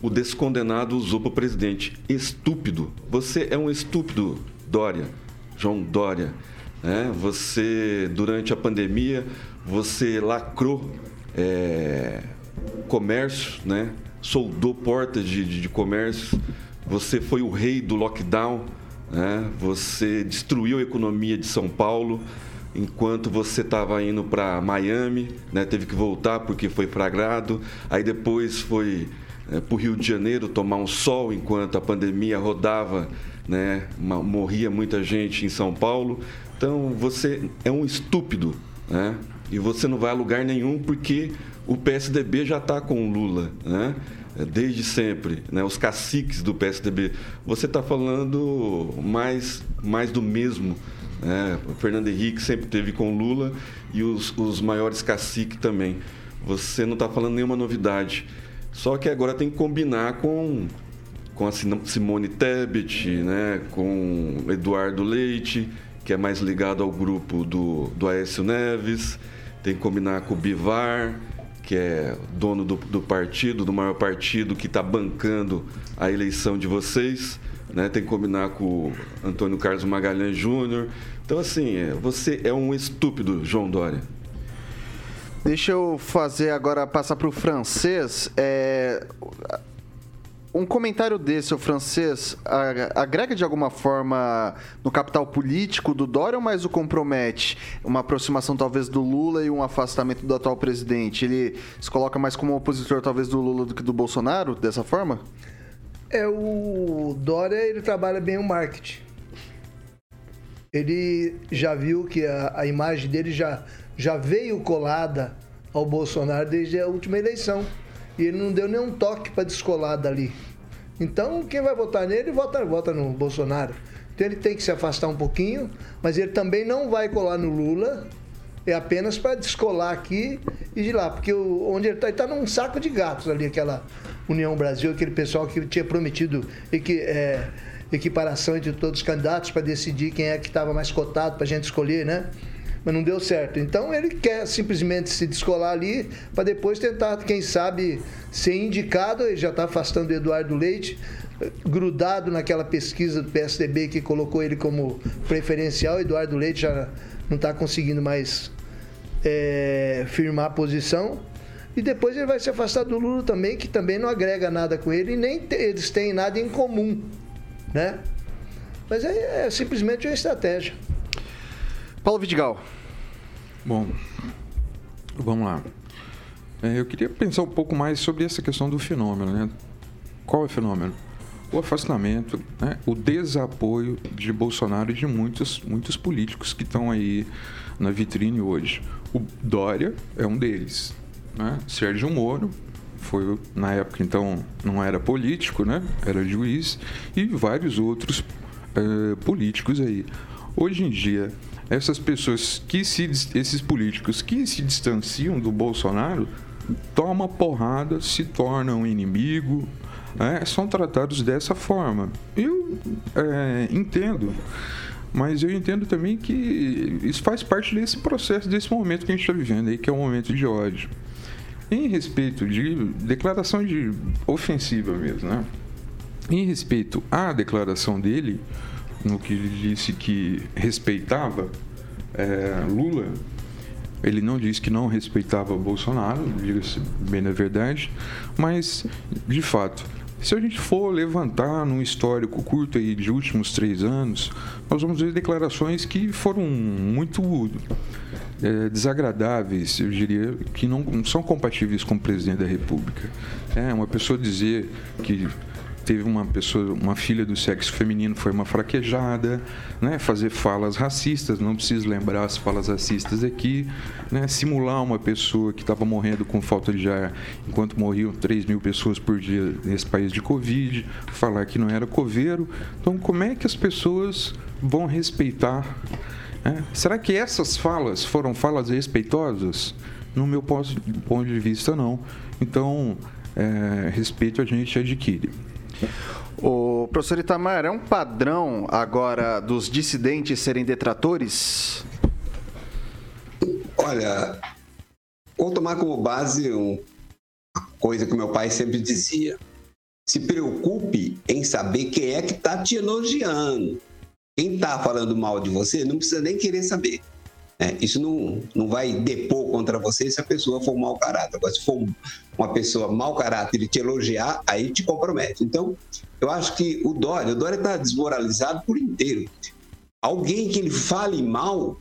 o descondenado usou para o presidente. Estúpido. Você é um estúpido, Dória. João Dória. né? Você, durante a pandemia, você lacrou é, comércio, né? soldou portas de, de, de comércio. Você foi o rei do lockdown. Né? Você destruiu a economia de São Paulo enquanto você estava indo para Miami, né? teve que voltar porque foi flagrado. Aí depois foi para o Rio de Janeiro tomar um sol enquanto a pandemia rodava, né? Morria muita gente em São Paulo. Então você é um estúpido, né? E você não vai a lugar nenhum porque o PSDB já está com o Lula, né? Desde sempre, né? Os caciques do PSDB. Você está falando mais, mais do mesmo. Né? O Fernando Henrique sempre teve com Lula e os, os maiores caciques também. Você não está falando nenhuma novidade. Só que agora tem que combinar com, com a Simone Tebet, né? com Eduardo Leite, que é mais ligado ao grupo do, do Aécio Neves. Tem que combinar com o Bivar, que é dono do, do partido, do maior partido que está bancando a eleição de vocês. Né? Tem que combinar com o Antônio Carlos Magalhães Júnior. Então, assim, é, você é um estúpido, João Dória. Deixa eu fazer agora, passar para o francês. É, um comentário desse, o francês, agrega de alguma forma no capital político do Dória ou mais o compromete? Uma aproximação talvez do Lula e um afastamento do atual presidente? Ele se coloca mais como opositor talvez do Lula do que do Bolsonaro, dessa forma? É o Dória, ele trabalha bem o marketing. Ele já viu que a, a imagem dele já, já veio colada ao Bolsonaro desde a última eleição. E ele não deu nenhum toque para descolar dali. Então, quem vai votar nele, vota, vota no Bolsonaro. Então, ele tem que se afastar um pouquinho, mas ele também não vai colar no Lula, é apenas para descolar aqui e de lá. Porque o- onde ele está, ele está num saco de gatos ali, aquela União Brasil, aquele pessoal que tinha prometido equi, é, equiparação entre todos os candidatos para decidir quem é que estava mais cotado para a gente escolher, né? Mas não deu certo. Então ele quer simplesmente se descolar ali para depois tentar, quem sabe, ser indicado. Ele já está afastando o Eduardo Leite, grudado naquela pesquisa do PSDB que colocou ele como preferencial. Eduardo Leite já não está conseguindo mais é, firmar a posição. E depois ele vai se afastar do Lula também, que também não agrega nada com ele e nem eles têm nada em comum, né? Mas é, é simplesmente uma estratégia. Paulo Vidigal. Bom, vamos lá. É, eu queria pensar um pouco mais sobre essa questão do fenômeno, né? Qual é o fenômeno? O afastamento, né? o desapoio de Bolsonaro e de muitos, muitos políticos que estão aí na vitrine hoje. O Dória é um deles. Né? Sérgio Moro foi, na época, então, não era político, né? era juiz, e vários outros eh, políticos aí. Hoje em dia, essas pessoas que se esses políticos que se distanciam do Bolsonaro tomam porrada, se tornam inimigo, né? são tratados dessa forma. Eu é, entendo, mas eu entendo também que isso faz parte desse processo, desse momento que a gente está vivendo aí, que é um momento de ódio. Em respeito de declaração de ofensiva mesmo, né? Em respeito à declaração dele, no que ele disse que respeitava é, Lula, ele não disse que não respeitava Bolsonaro, diga-se bem na verdade, mas, de fato, se a gente for levantar num histórico curto aí de últimos três anos, nós vamos ver declarações que foram muito é, desagradáveis, eu diria, que não, são compatíveis com o presidente da República. É, uma pessoa dizer que teve uma pessoa, uma filha do sexo feminino foi uma fraquejada, né? Fazer falas racistas, não preciso lembrar as falas racistas aqui, né? Simular uma pessoa que estava morrendo com falta de ar enquanto morriam 3 mil pessoas por dia nesse país de Covid, falar que não era coveiro. Então, como é que as pessoas vão respeitar? né? Será que essas falas foram falas respeitosas? No meu ponto de vista, não. Então, é, respeito a gente adquire. O professor Itamar, é um padrão agora dos dissidentes serem detratores? Olha, vou tomar como base um- uma coisa que meu pai sempre dizia. Se preocupe em saber quem é que está te elogiando. Quem está falando mal de você não precisa nem querer saber. né? isso não, não vai depor contra você se a pessoa for mau caráter. Agora, se for uma pessoa mau caráter e te elogiar, aí te compromete. Então, eu acho que o Dória, o Dória está desmoralizado por inteiro. Alguém que ele fale mal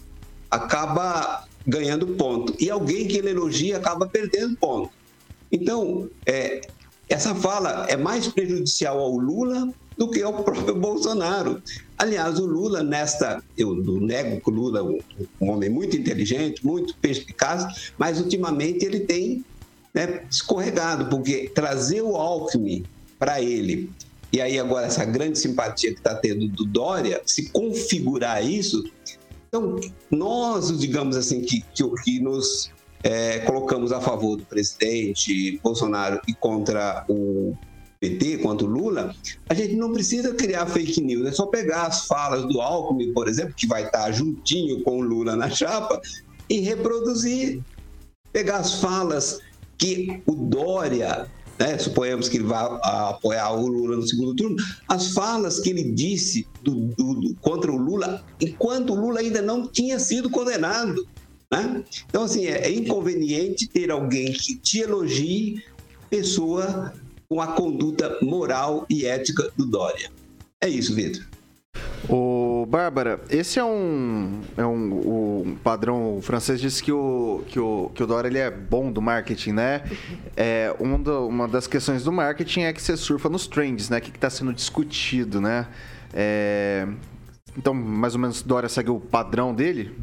acaba ganhando ponto. E alguém que ele elogia acaba perdendo ponto. Então, é, essa fala é mais prejudicial ao Lula do que ao próprio Bolsonaro. Aliás, o Lula, nesta. Eu nego que o Lula é um homem muito inteligente, muito perspicaz, mas ultimamente ele tem né, escorregado, porque trazer o Alckmin para ele, e aí agora essa grande simpatia que está tendo do Dória, se configurar isso, então, nós, digamos assim, que, que, que nos é, colocamos a favor do presidente Bolsonaro e contra o PT, contra o Lula, a gente não precisa criar fake news, é só pegar as falas do Alckmin, por exemplo, que vai estar juntinho com o Lula na chapa, e reproduzir. Pegar as falas que o Dória né, suponhamos que ele vai apoiar o Lula no segundo turno, as falas que ele disse do, do, do, contra o Lula, enquanto o Lula ainda não tinha sido condenado. Né? Então, assim, é, é inconveniente ter alguém que te elogie, pessoa com a conduta moral e ética do Dória. É isso, Vitor. Ô, Bárbara, esse é um, é um o padrão o francês disse que o, que o, que o Dória ele é bom do marketing, né? [laughs] É, um do- uma das questões do marketing é que você surfa nos trends, né? O que está sendo discutido, né? É, então, mais ou menos, Dória segue o padrão dele?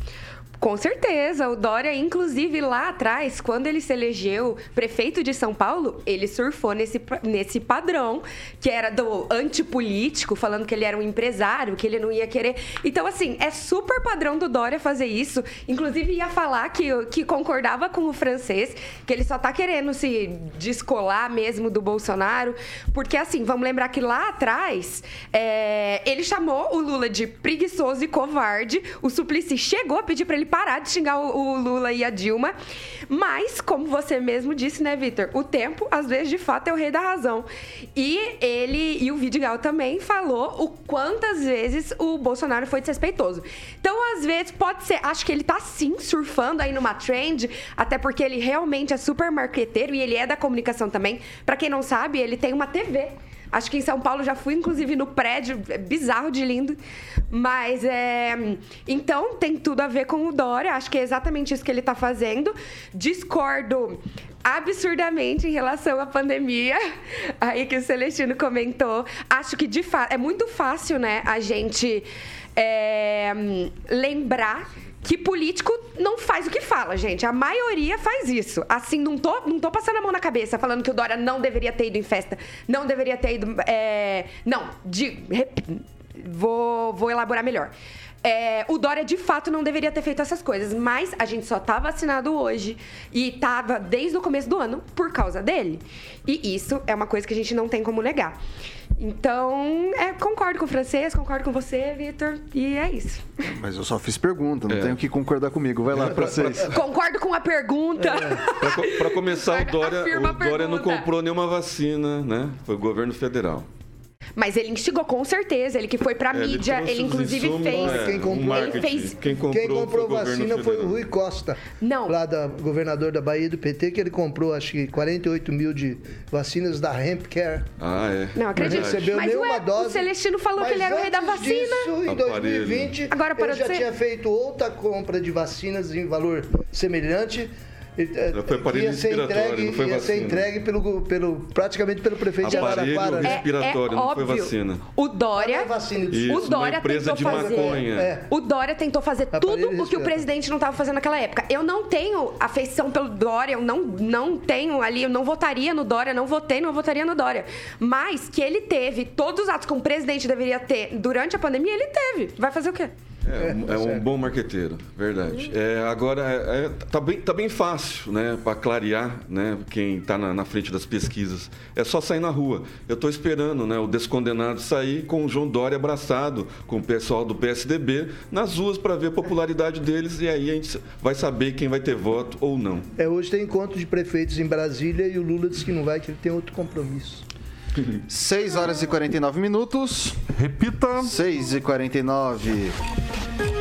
Com certeza, o Dória, inclusive lá atrás, quando ele se elegeu prefeito de São Paulo, ele surfou nesse, nesse padrão que era do antipolítico, falando que ele era um empresário, que ele não ia querer. Então, assim, é super padrão do Dória fazer isso. Inclusive, ia falar que, que concordava com o francês, que ele só tá querendo se descolar mesmo do Bolsonaro. Porque, assim, vamos lembrar que lá atrás, é, ele chamou o Lula de preguiçoso e covarde. O Suplicy chegou a pedir pra ele parar de xingar o, o Lula e a Dilma. Mas, como você mesmo disse, né, Vitor? O tempo, às vezes, de fato, é o rei da razão. E ele e o Vidigal também falou o quantas vezes o Bolsonaro foi desrespeitoso. Então, às vezes, pode ser. Acho que ele tá sim surfando aí numa trend, até porque ele realmente é super marqueteiro e ele é da comunicação também. Pra quem não sabe, ele tem uma TV. Acho que em São Paulo já fui, inclusive, no prédio, é bizarro de lindo. Mas é. Então tem tudo a ver com o Dória. Acho que é exatamente isso que ele tá fazendo. Discordo absurdamente em relação à pandemia. [laughs] Aí que o Celestino comentou. Acho que de fato é muito fácil, né, a gente é, lembrar que político não faz o que fala, gente. A maioria faz isso. Assim, não tô, não tô passando a mão na cabeça falando que o Dória não deveria ter ido em festa, não deveria ter ido. é, Não, de, vou, vou elaborar melhor. É, o Dória de fato não deveria ter feito essas coisas, mas a gente só tá vacinado hoje e tava desde o começo do ano por causa dele. E isso é uma coisa que a gente não tem como negar. Então, é, concordo com o francês, concordo com você, Vitor, e é isso. Mas eu só fiz pergunta, não tenho que concordar comigo. Vai lá, francês. Concordo com a pergunta. Para co- pra começar, o [laughs] Dória, o Dória não comprou nenhuma vacina, né? Foi o governo federal. Mas ele instigou com certeza, ele que foi pra É, ele mídia, ele inclusive insumos, fez. é, Quem comprou- ele fez. Quem comprou, Quem comprou foi vacina foi o. Rui Costa. Não. Lá da governador da Bahia do PT, que ele comprou acho que 48 mil de vacinas da Hemp Care. Ah, é. Não, acredito. Não recebeu Mas nenhuma ué, dose. o Celestino falou Mas que ele era o rei da vacina. Disso, em Aparelho. 2020, Agora parou ele já ser? tinha feito outra compra de vacinas em valor semelhante. Foi aparelho ia ser respiratório, entregue, não foi ia ser vacina. entregue pelo, pelo, praticamente pelo prefeito de Aparelho Araraquara. né? respiratório, não foi vacina. O Dória. É vacina, Isso, o Dória empresa tentou de fazer. maconha. É. O Dória tentou fazer Aparelho tudo o que o presidente não estava fazendo naquela época. Eu não tenho afeição pelo Dória, eu não, não tenho ali, eu não votaria no Dória, não votei, não votaria no Dória. Mas que ele teve todos os atos que um presidente deveria ter durante a pandemia, ele teve. Vai fazer o quê? É, um- é um bom marqueteiro, verdade. É, agora, é, é, tá, bem, tá bem fácil, né, para clarear, né, quem está na, na frente das pesquisas. É só sair na rua. Eu estou esperando, né, o descondenado sair com o João Dória abraçado, com o pessoal do PSDB, nas ruas para ver a popularidade deles e aí a gente vai saber quem vai ter voto ou não. É, hoje tem encontro de prefeitos em Brasília e o Lula disse que não vai, que ele tem outro compromisso. 6 horas e 49 minutos. Repita. 6 e 49.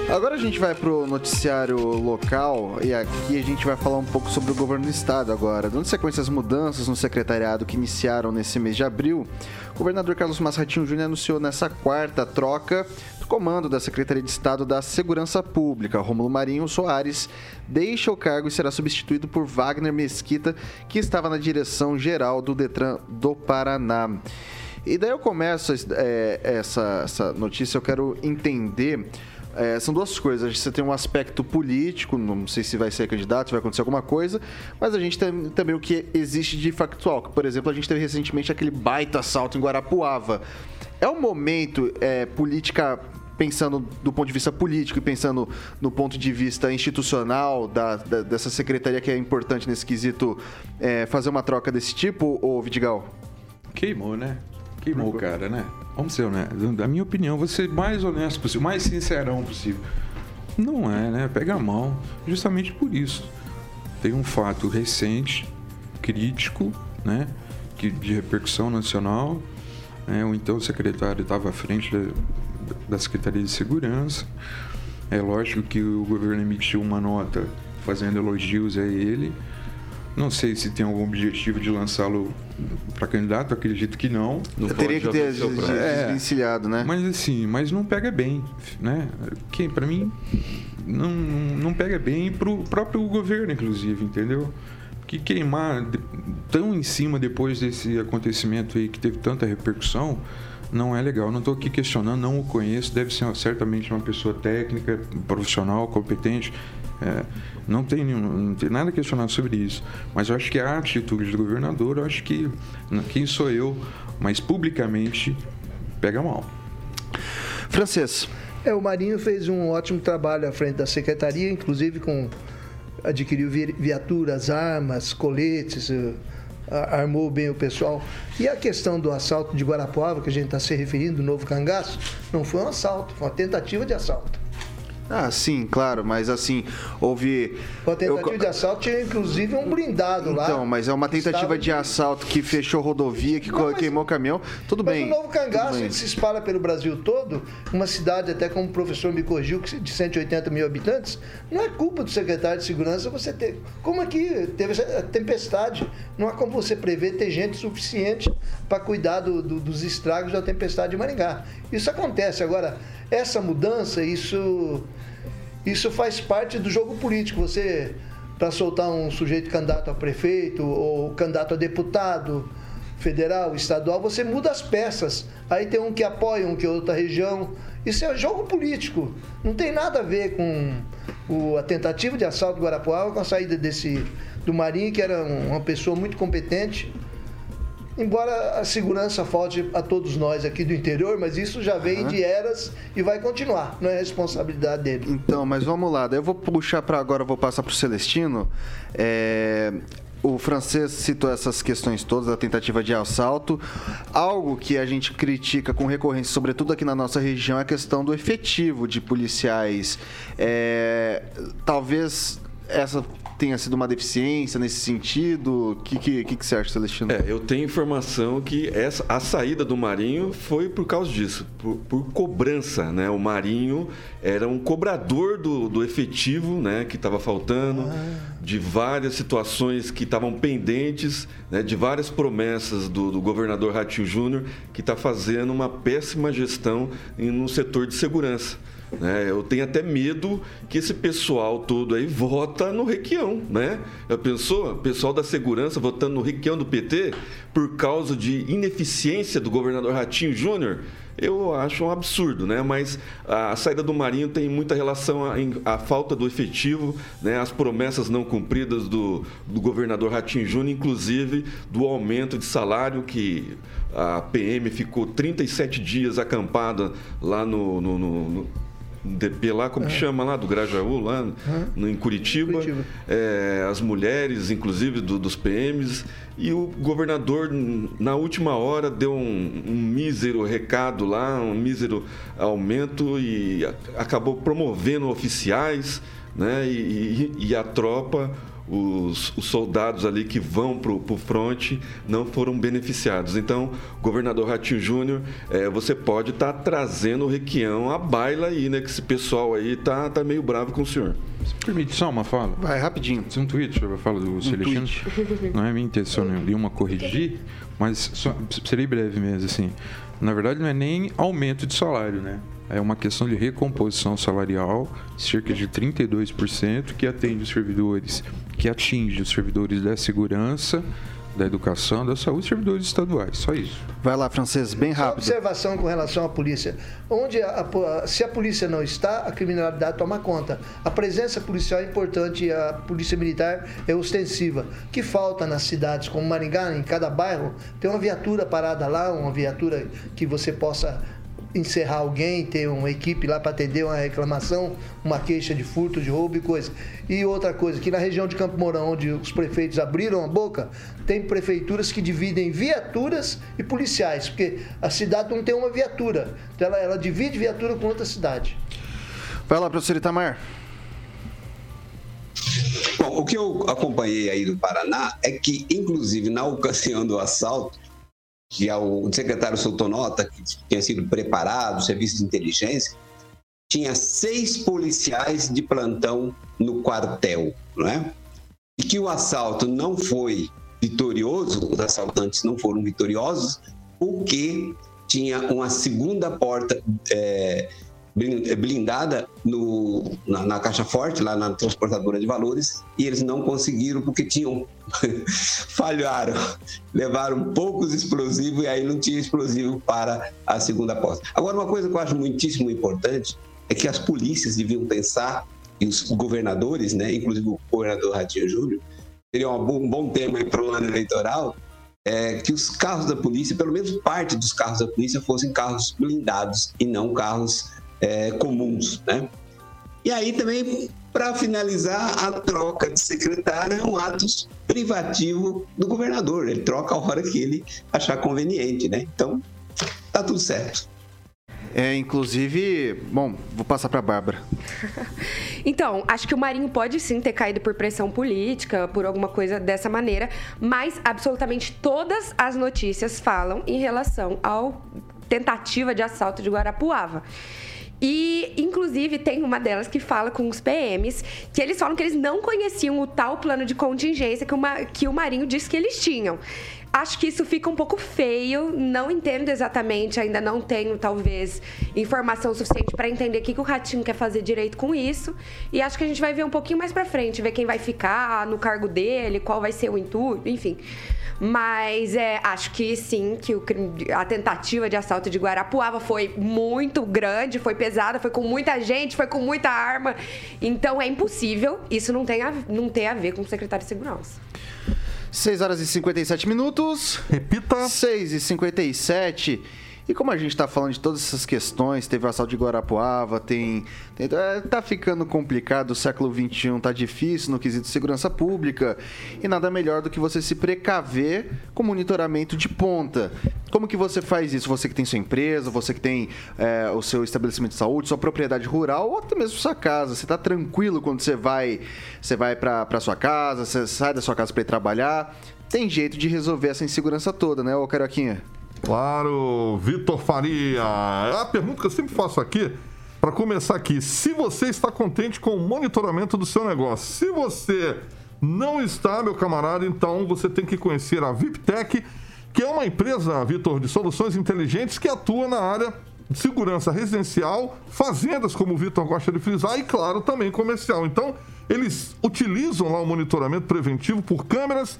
Agora a gente vai pro noticiário local e aqui a gente vai falar um pouco sobre o governo do estado agora. Dando sequência às mudanças no secretariado que iniciaram nesse mês de abril, o governador Carlos Massatinho Júnior anunciou nessa quarta troca comando da Secretaria de Estado da Segurança Pública. Rômulo Marinho Soares deixa o cargo e será substituído por Wagner Mesquita, que estava na direção geral do Detran do Paraná. E daí eu começo é, essa, essa notícia, eu quero entender. é, são duas coisas. Você tem um aspecto político, não sei se vai ser candidato, se vai acontecer alguma coisa, mas a gente tem também o que existe de factual. Por exemplo, a gente teve recentemente aquele baita assalto em Guarapuava. É um momento é, política pensando do ponto de vista político e pensando no ponto de vista institucional da, da- dessa secretaria que é importante nesse quesito é, fazer uma troca desse tipo, ô Vidigal? Queimou, né? Queimou o cara, né? Vamos ser honestos. Da minha opinião, vou ser mais honesto possível, mais sincerão possível. Não é, né? Pega a mão. Justamente por isso. Tem um fato recente, crítico, né? Que, de repercussão nacional. Né? O então secretário estava à frente da, da Secretaria de Segurança. É lógico que o governo emitiu uma nota fazendo elogios a ele, Não sei se tem algum objetivo de lançá-lo para candidato, acredito que não. não teria que ter desvencilhado, né? Mas assim, mas não pega bem, né? Que para mim não, não pega bem para o próprio governo, inclusive, entendeu? Que queimar tão em cima depois desse acontecimento aí que teve tanta repercussão, não é legal. Não estou aqui questionando, não o conheço, deve ser certamente uma pessoa técnica, profissional, competente. É, não, tem, não tem nada a questionar sobre isso. Mas eu acho que a atitude do governador, eu acho que quem sou eu, mas publicamente pega mal. Francês. É, o Marinho fez um ótimo trabalho à frente da secretaria, inclusive com adquiriu viaturas, armas, coletes, eh, armou bem o pessoal. E a questão do assalto de Guarapuava, que a gente está se referindo, do novo cangaço, não foi um assalto, foi uma tentativa de assalto. Ah, sim, claro, mas assim, houve. A tentativa eu... de assalto tinha inclusive um blindado então, lá. Então, mas é uma tentativa de assalto que fechou rodovia, que não, queimou caminhão. Tudo mas bem. o novo cangaço ele se espalha pelo Brasil todo, uma cidade, até como o professor me corrigiu, de 180 mil habitantes, não é culpa do secretário de segurança você ter. Como aqui teve tempestade, não há como você prever ter gente suficiente para cuidar do, do, dos estragos da tempestade de Maringá. Isso acontece. Agora, essa mudança, isso, isso faz parte do jogo político. Você, para soltar um sujeito candidato a prefeito ou candidato a deputado federal, estadual, você muda as peças. Aí tem um que apoia, um que é outra região. Isso é jogo político. Não tem nada a ver com o, a tentativa de assalto do Guarapuava com a saída desse do Marinho, que era uma pessoa muito competente Embora a segurança falte a todos nós aqui do interior, mas isso já vem uhum. de eras e vai continuar, não é responsabilidade dele. Então, mas vamos lá, daí eu vou puxar para agora, vou passar para o Celestino. É, o francês citou essas questões todas, a tentativa de assalto. Algo que a gente critica com recorrência, sobretudo aqui na nossa região, é a questão do efetivo de policiais. É, talvez essa tenha sido uma deficiência nesse sentido? O que, que, que, você acha, Celestino? É, eu tenho informação que essa, a saída do Marinho foi por causa disso, por, por cobrança, né? O Marinho era um cobrador do, do efetivo, né? Que estava faltando, ah. de várias situações que estavam pendentes, né, de várias promessas do, do governador Ratinho Júnior, que está fazendo uma péssima gestão no setor de segurança. Né? Eu tenho até medo que esse pessoal todo aí vota no Requião, né? Já pensou? Pessoal da segurança votando no Requião do PT por causa de ineficiência do governador Ratinho Júnior? Eu acho um absurdo, né? Mas a saída do Marinho tem muita relação à, falta do efetivo, né? As promessas não cumpridas do, do governador Ratinho Júnior, inclusive do aumento de salário que a PM ficou 37 dias acampada lá no, no, no DP lá, como é. que chama lá, do Grajaú, lá no, em Curitiba. Curitiba. É, as mulheres, inclusive, do, dos PMs. E o governador, na última hora, deu um, um mísero recado lá, um mísero aumento e acabou promovendo oficiais né, e, e, e a tropa os, os, soldados ali que vão para o fronte não foram beneficiados. Então, governador Ratinho Júnior, é, você pode estar tá trazendo o Requião à baila aí, né? Que esse pessoal aí tá, tá meio bravo com o senhor. Se permite só uma fala? Vai, rapidinho. Um tweet sobre a fala do um Celestino. [laughs] Não é minha intenção nenhuma corrigir, mas só, serei breve mesmo, assim. Na verdade, não é nem aumento de salário, né? é uma questão de recomposição salarial, cerca de 32%, que atende os servidores, que atinge os servidores da segurança, da educação, da saúde, servidores estaduais, só isso. Vai lá, francês, bem rápido. Só observação com relação à polícia. Onde a, a, se a polícia não está, a criminalidade toma conta. A presença policial é importante, a polícia militar é ostensiva. que falta nas cidades como Maringá, em cada bairro, tem uma viatura parada lá, uma viatura que você possa encerrar alguém, ter uma equipe lá para atender uma reclamação, uma queixa de furto, de roubo e coisa. E outra coisa, que na região de Campo Mourão, onde os prefeitos abriram a boca, tem prefeituras que dividem viaturas e policiais, porque a cidade não tem uma viatura. Então ela, ela divide viatura com outra cidade. Vai lá, professor Itamar. Bom, o que eu acompanhei aí do Paraná é que, inclusive, na ocasião do assalto, que é o secretário soltou nota que tinha sido preparado, serviço de inteligência, tinha seis policiais de plantão no quartel, não é? e que o assalto não foi vitorioso, os assaltantes não foram vitoriosos, porque tinha uma segunda porta é, blindada no, na, na, caixa forte, lá na transportadora de valores, e eles não conseguiram porque tinham [laughs] falharam, levaram poucos explosivos e aí não tinha explosivo para a segunda porta. Agora, uma coisa que eu acho muitíssimo importante é que as polícias deviam pensar, e os governadores, né, inclusive o governador Ratinho Júnior, seria um bom, um bom tema para o ano eleitoral, é, que os carros da polícia, pelo menos parte dos carros da polícia, fossem carros blindados e não carros é, comuns, né? E aí também, para finalizar, a troca de secretário é um ato privativo do governador. Ele troca a hora que ele achar conveniente, né? Então, tá tudo certo. É, inclusive, bom, vou passar para a Bárbara. [laughs] então, acho que o Marinho pode sim ter caído por pressão política, por alguma coisa dessa maneira, mas absolutamente todas as notícias falam em relação ao tentativa de assalto de Guarapuava. E, inclusive, tem uma delas que fala com os PMs que eles falam que eles não conheciam o tal plano de contingência que, uma, que o Marinho disse que eles tinham. Acho que isso fica um pouco feio, não entendo exatamente, ainda não tenho, talvez, informação suficiente para entender o que, que o Ratinho quer fazer direito com isso. E acho que a gente vai ver um pouquinho mais para frente, ver quem vai ficar no cargo dele, qual vai ser o intuito, enfim. Mas é, acho que sim, que o, a tentativa de assalto de Guarapuava foi muito grande, foi pesada, foi com muita gente, foi com muita arma. Então é impossível isso não tem a, não ter a ver com o secretário de segurança. 6 horas e 57 minutos. Repita. 6 e 57. E como a gente está falando de todas essas questões, teve o assalto de Guarapuava, tem, tem é, tá ficando complicado, o século XXI tá difícil no quesito de segurança pública e nada melhor do que você se precaver com monitoramento de ponta. Como que você faz isso? Você que tem sua empresa, você que tem é, o seu estabelecimento de saúde, sua propriedade rural ou até mesmo sua casa. Você está tranquilo quando você vai, você vai para sua casa, você sai da sua casa para ir trabalhar. Tem jeito de resolver essa insegurança toda, né, ô Caroquinha? Claro, Vitor Faria. É a pergunta que eu sempre faço aqui, para começar aqui, se você está contente com o monitoramento do seu negócio. Se você não está, meu camarada, então você tem que conhecer a VIPTech, que é uma empresa, Vitor, de soluções inteligentes que atua na área de segurança residencial, fazendas, como o Vitor gosta de frisar, e claro, também comercial. Então, eles utilizam lá o monitoramento preventivo por câmeras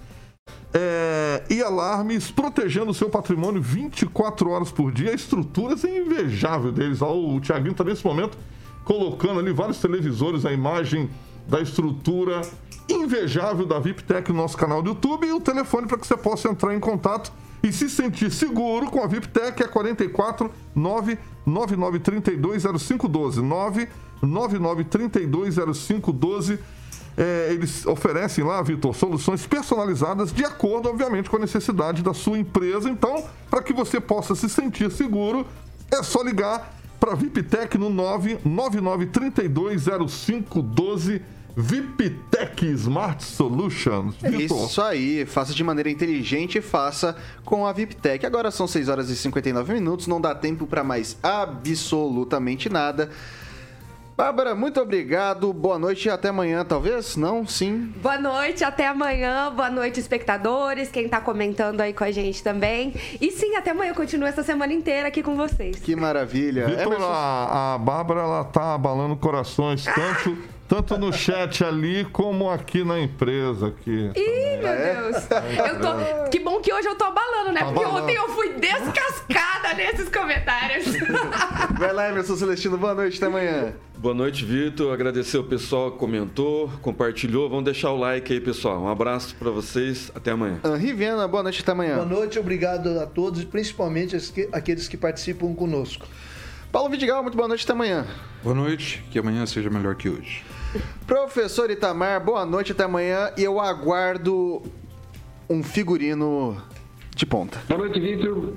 é, e alarmes protegendo o seu patrimônio 24 horas por dia. A estrutura é invejável deles. o Tiaguinho está nesse momento colocando ali vários televisores, a imagem da estrutura invejável da VIPTech no nosso canal do YouTube e o telefone para que você possa entrar em contato e se sentir seguro com a VIPTech é 44 99932 0512 99932 0512 é, eles oferecem lá, Vitor, soluções personalizadas de acordo, obviamente, com a necessidade da sua empresa. Então, para que você possa se sentir seguro, é só ligar para a VIPTEC no 999320512. VIPTEC Smart Solutions. Vitor. Isso aí, faça de maneira inteligente e faça com a VIPTEC. Agora são 6 horas e 59 minutos, não dá tempo para mais absolutamente nada. Bárbara, muito obrigado. Boa noite e até amanhã, talvez? Não? Sim? Boa noite, até amanhã. Boa noite, espectadores. Quem tá comentando aí com a gente também. E sim, até amanhã. Eu continuo essa semana inteira aqui com vocês. Que maravilha. Vitor, Emerson... a, a Bárbara, ela tá abalando corações, tanto... Ah! [laughs] tanto no chat ali como aqui na empresa. Aqui, Ih, meu é? Deus. Eu tô... Que bom que hoje eu tô abalando, né? Tá Porque abalando. ontem eu fui descascada nesses comentários. [laughs] Vai lá, Emerson Celestino. Boa noite, até amanhã. Boa noite, Vitor. Agradecer o pessoal que comentou, compartilhou. Vamos deixar o like aí, pessoal. Um abraço para vocês. Até amanhã. Henri Viana, boa noite, até amanhã. Boa noite, obrigado a todos, principalmente aqueles que participam conosco. Paulo Vidigal, muito boa noite, até amanhã. Boa noite, que amanhã seja melhor que hoje. Professor Itamar, boa noite até amanhã e eu aguardo um figurino de ponta. Boa noite, Vitor.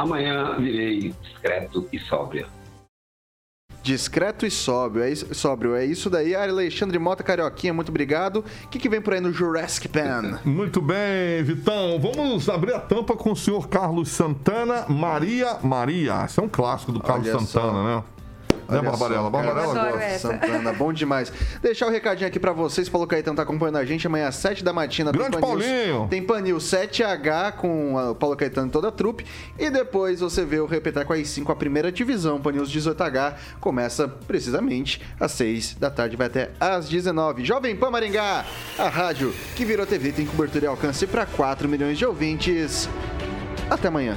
Amanhã virei discreto e sóbrio. Discreto e sóbrio, é isso, sóbrio, é isso daí. Alexandre Mota Carioquinha, muito obrigado. O que, que vem por aí no Jurassic Pan? [laughs] Muito bem, Vitão. Vamos abrir a tampa com o senhor Carlos Santana, Maria Maria. Esse é um clássico do Carlos Olha Santana, só. né? Né, Olha Barbarella? só. Barbarella gosta. essa. Santana, bom demais. Deixar o recadinho aqui pra vocês. Paulo Caetano tá acompanhando a gente. Amanhã às 7 da matina Grande tem Paulinho. Tem Panil 7H com a- o Paulo Caetano e toda a trupe. E depois você vê o Repeteco às 5, a primeira divisão. Pan News 18H começa precisamente às 6 da tarde, vai até às 19. Jovem Pan Maringá, a rádio que virou TV, tem cobertura e alcance para 4 milhões de ouvintes. Até amanhã.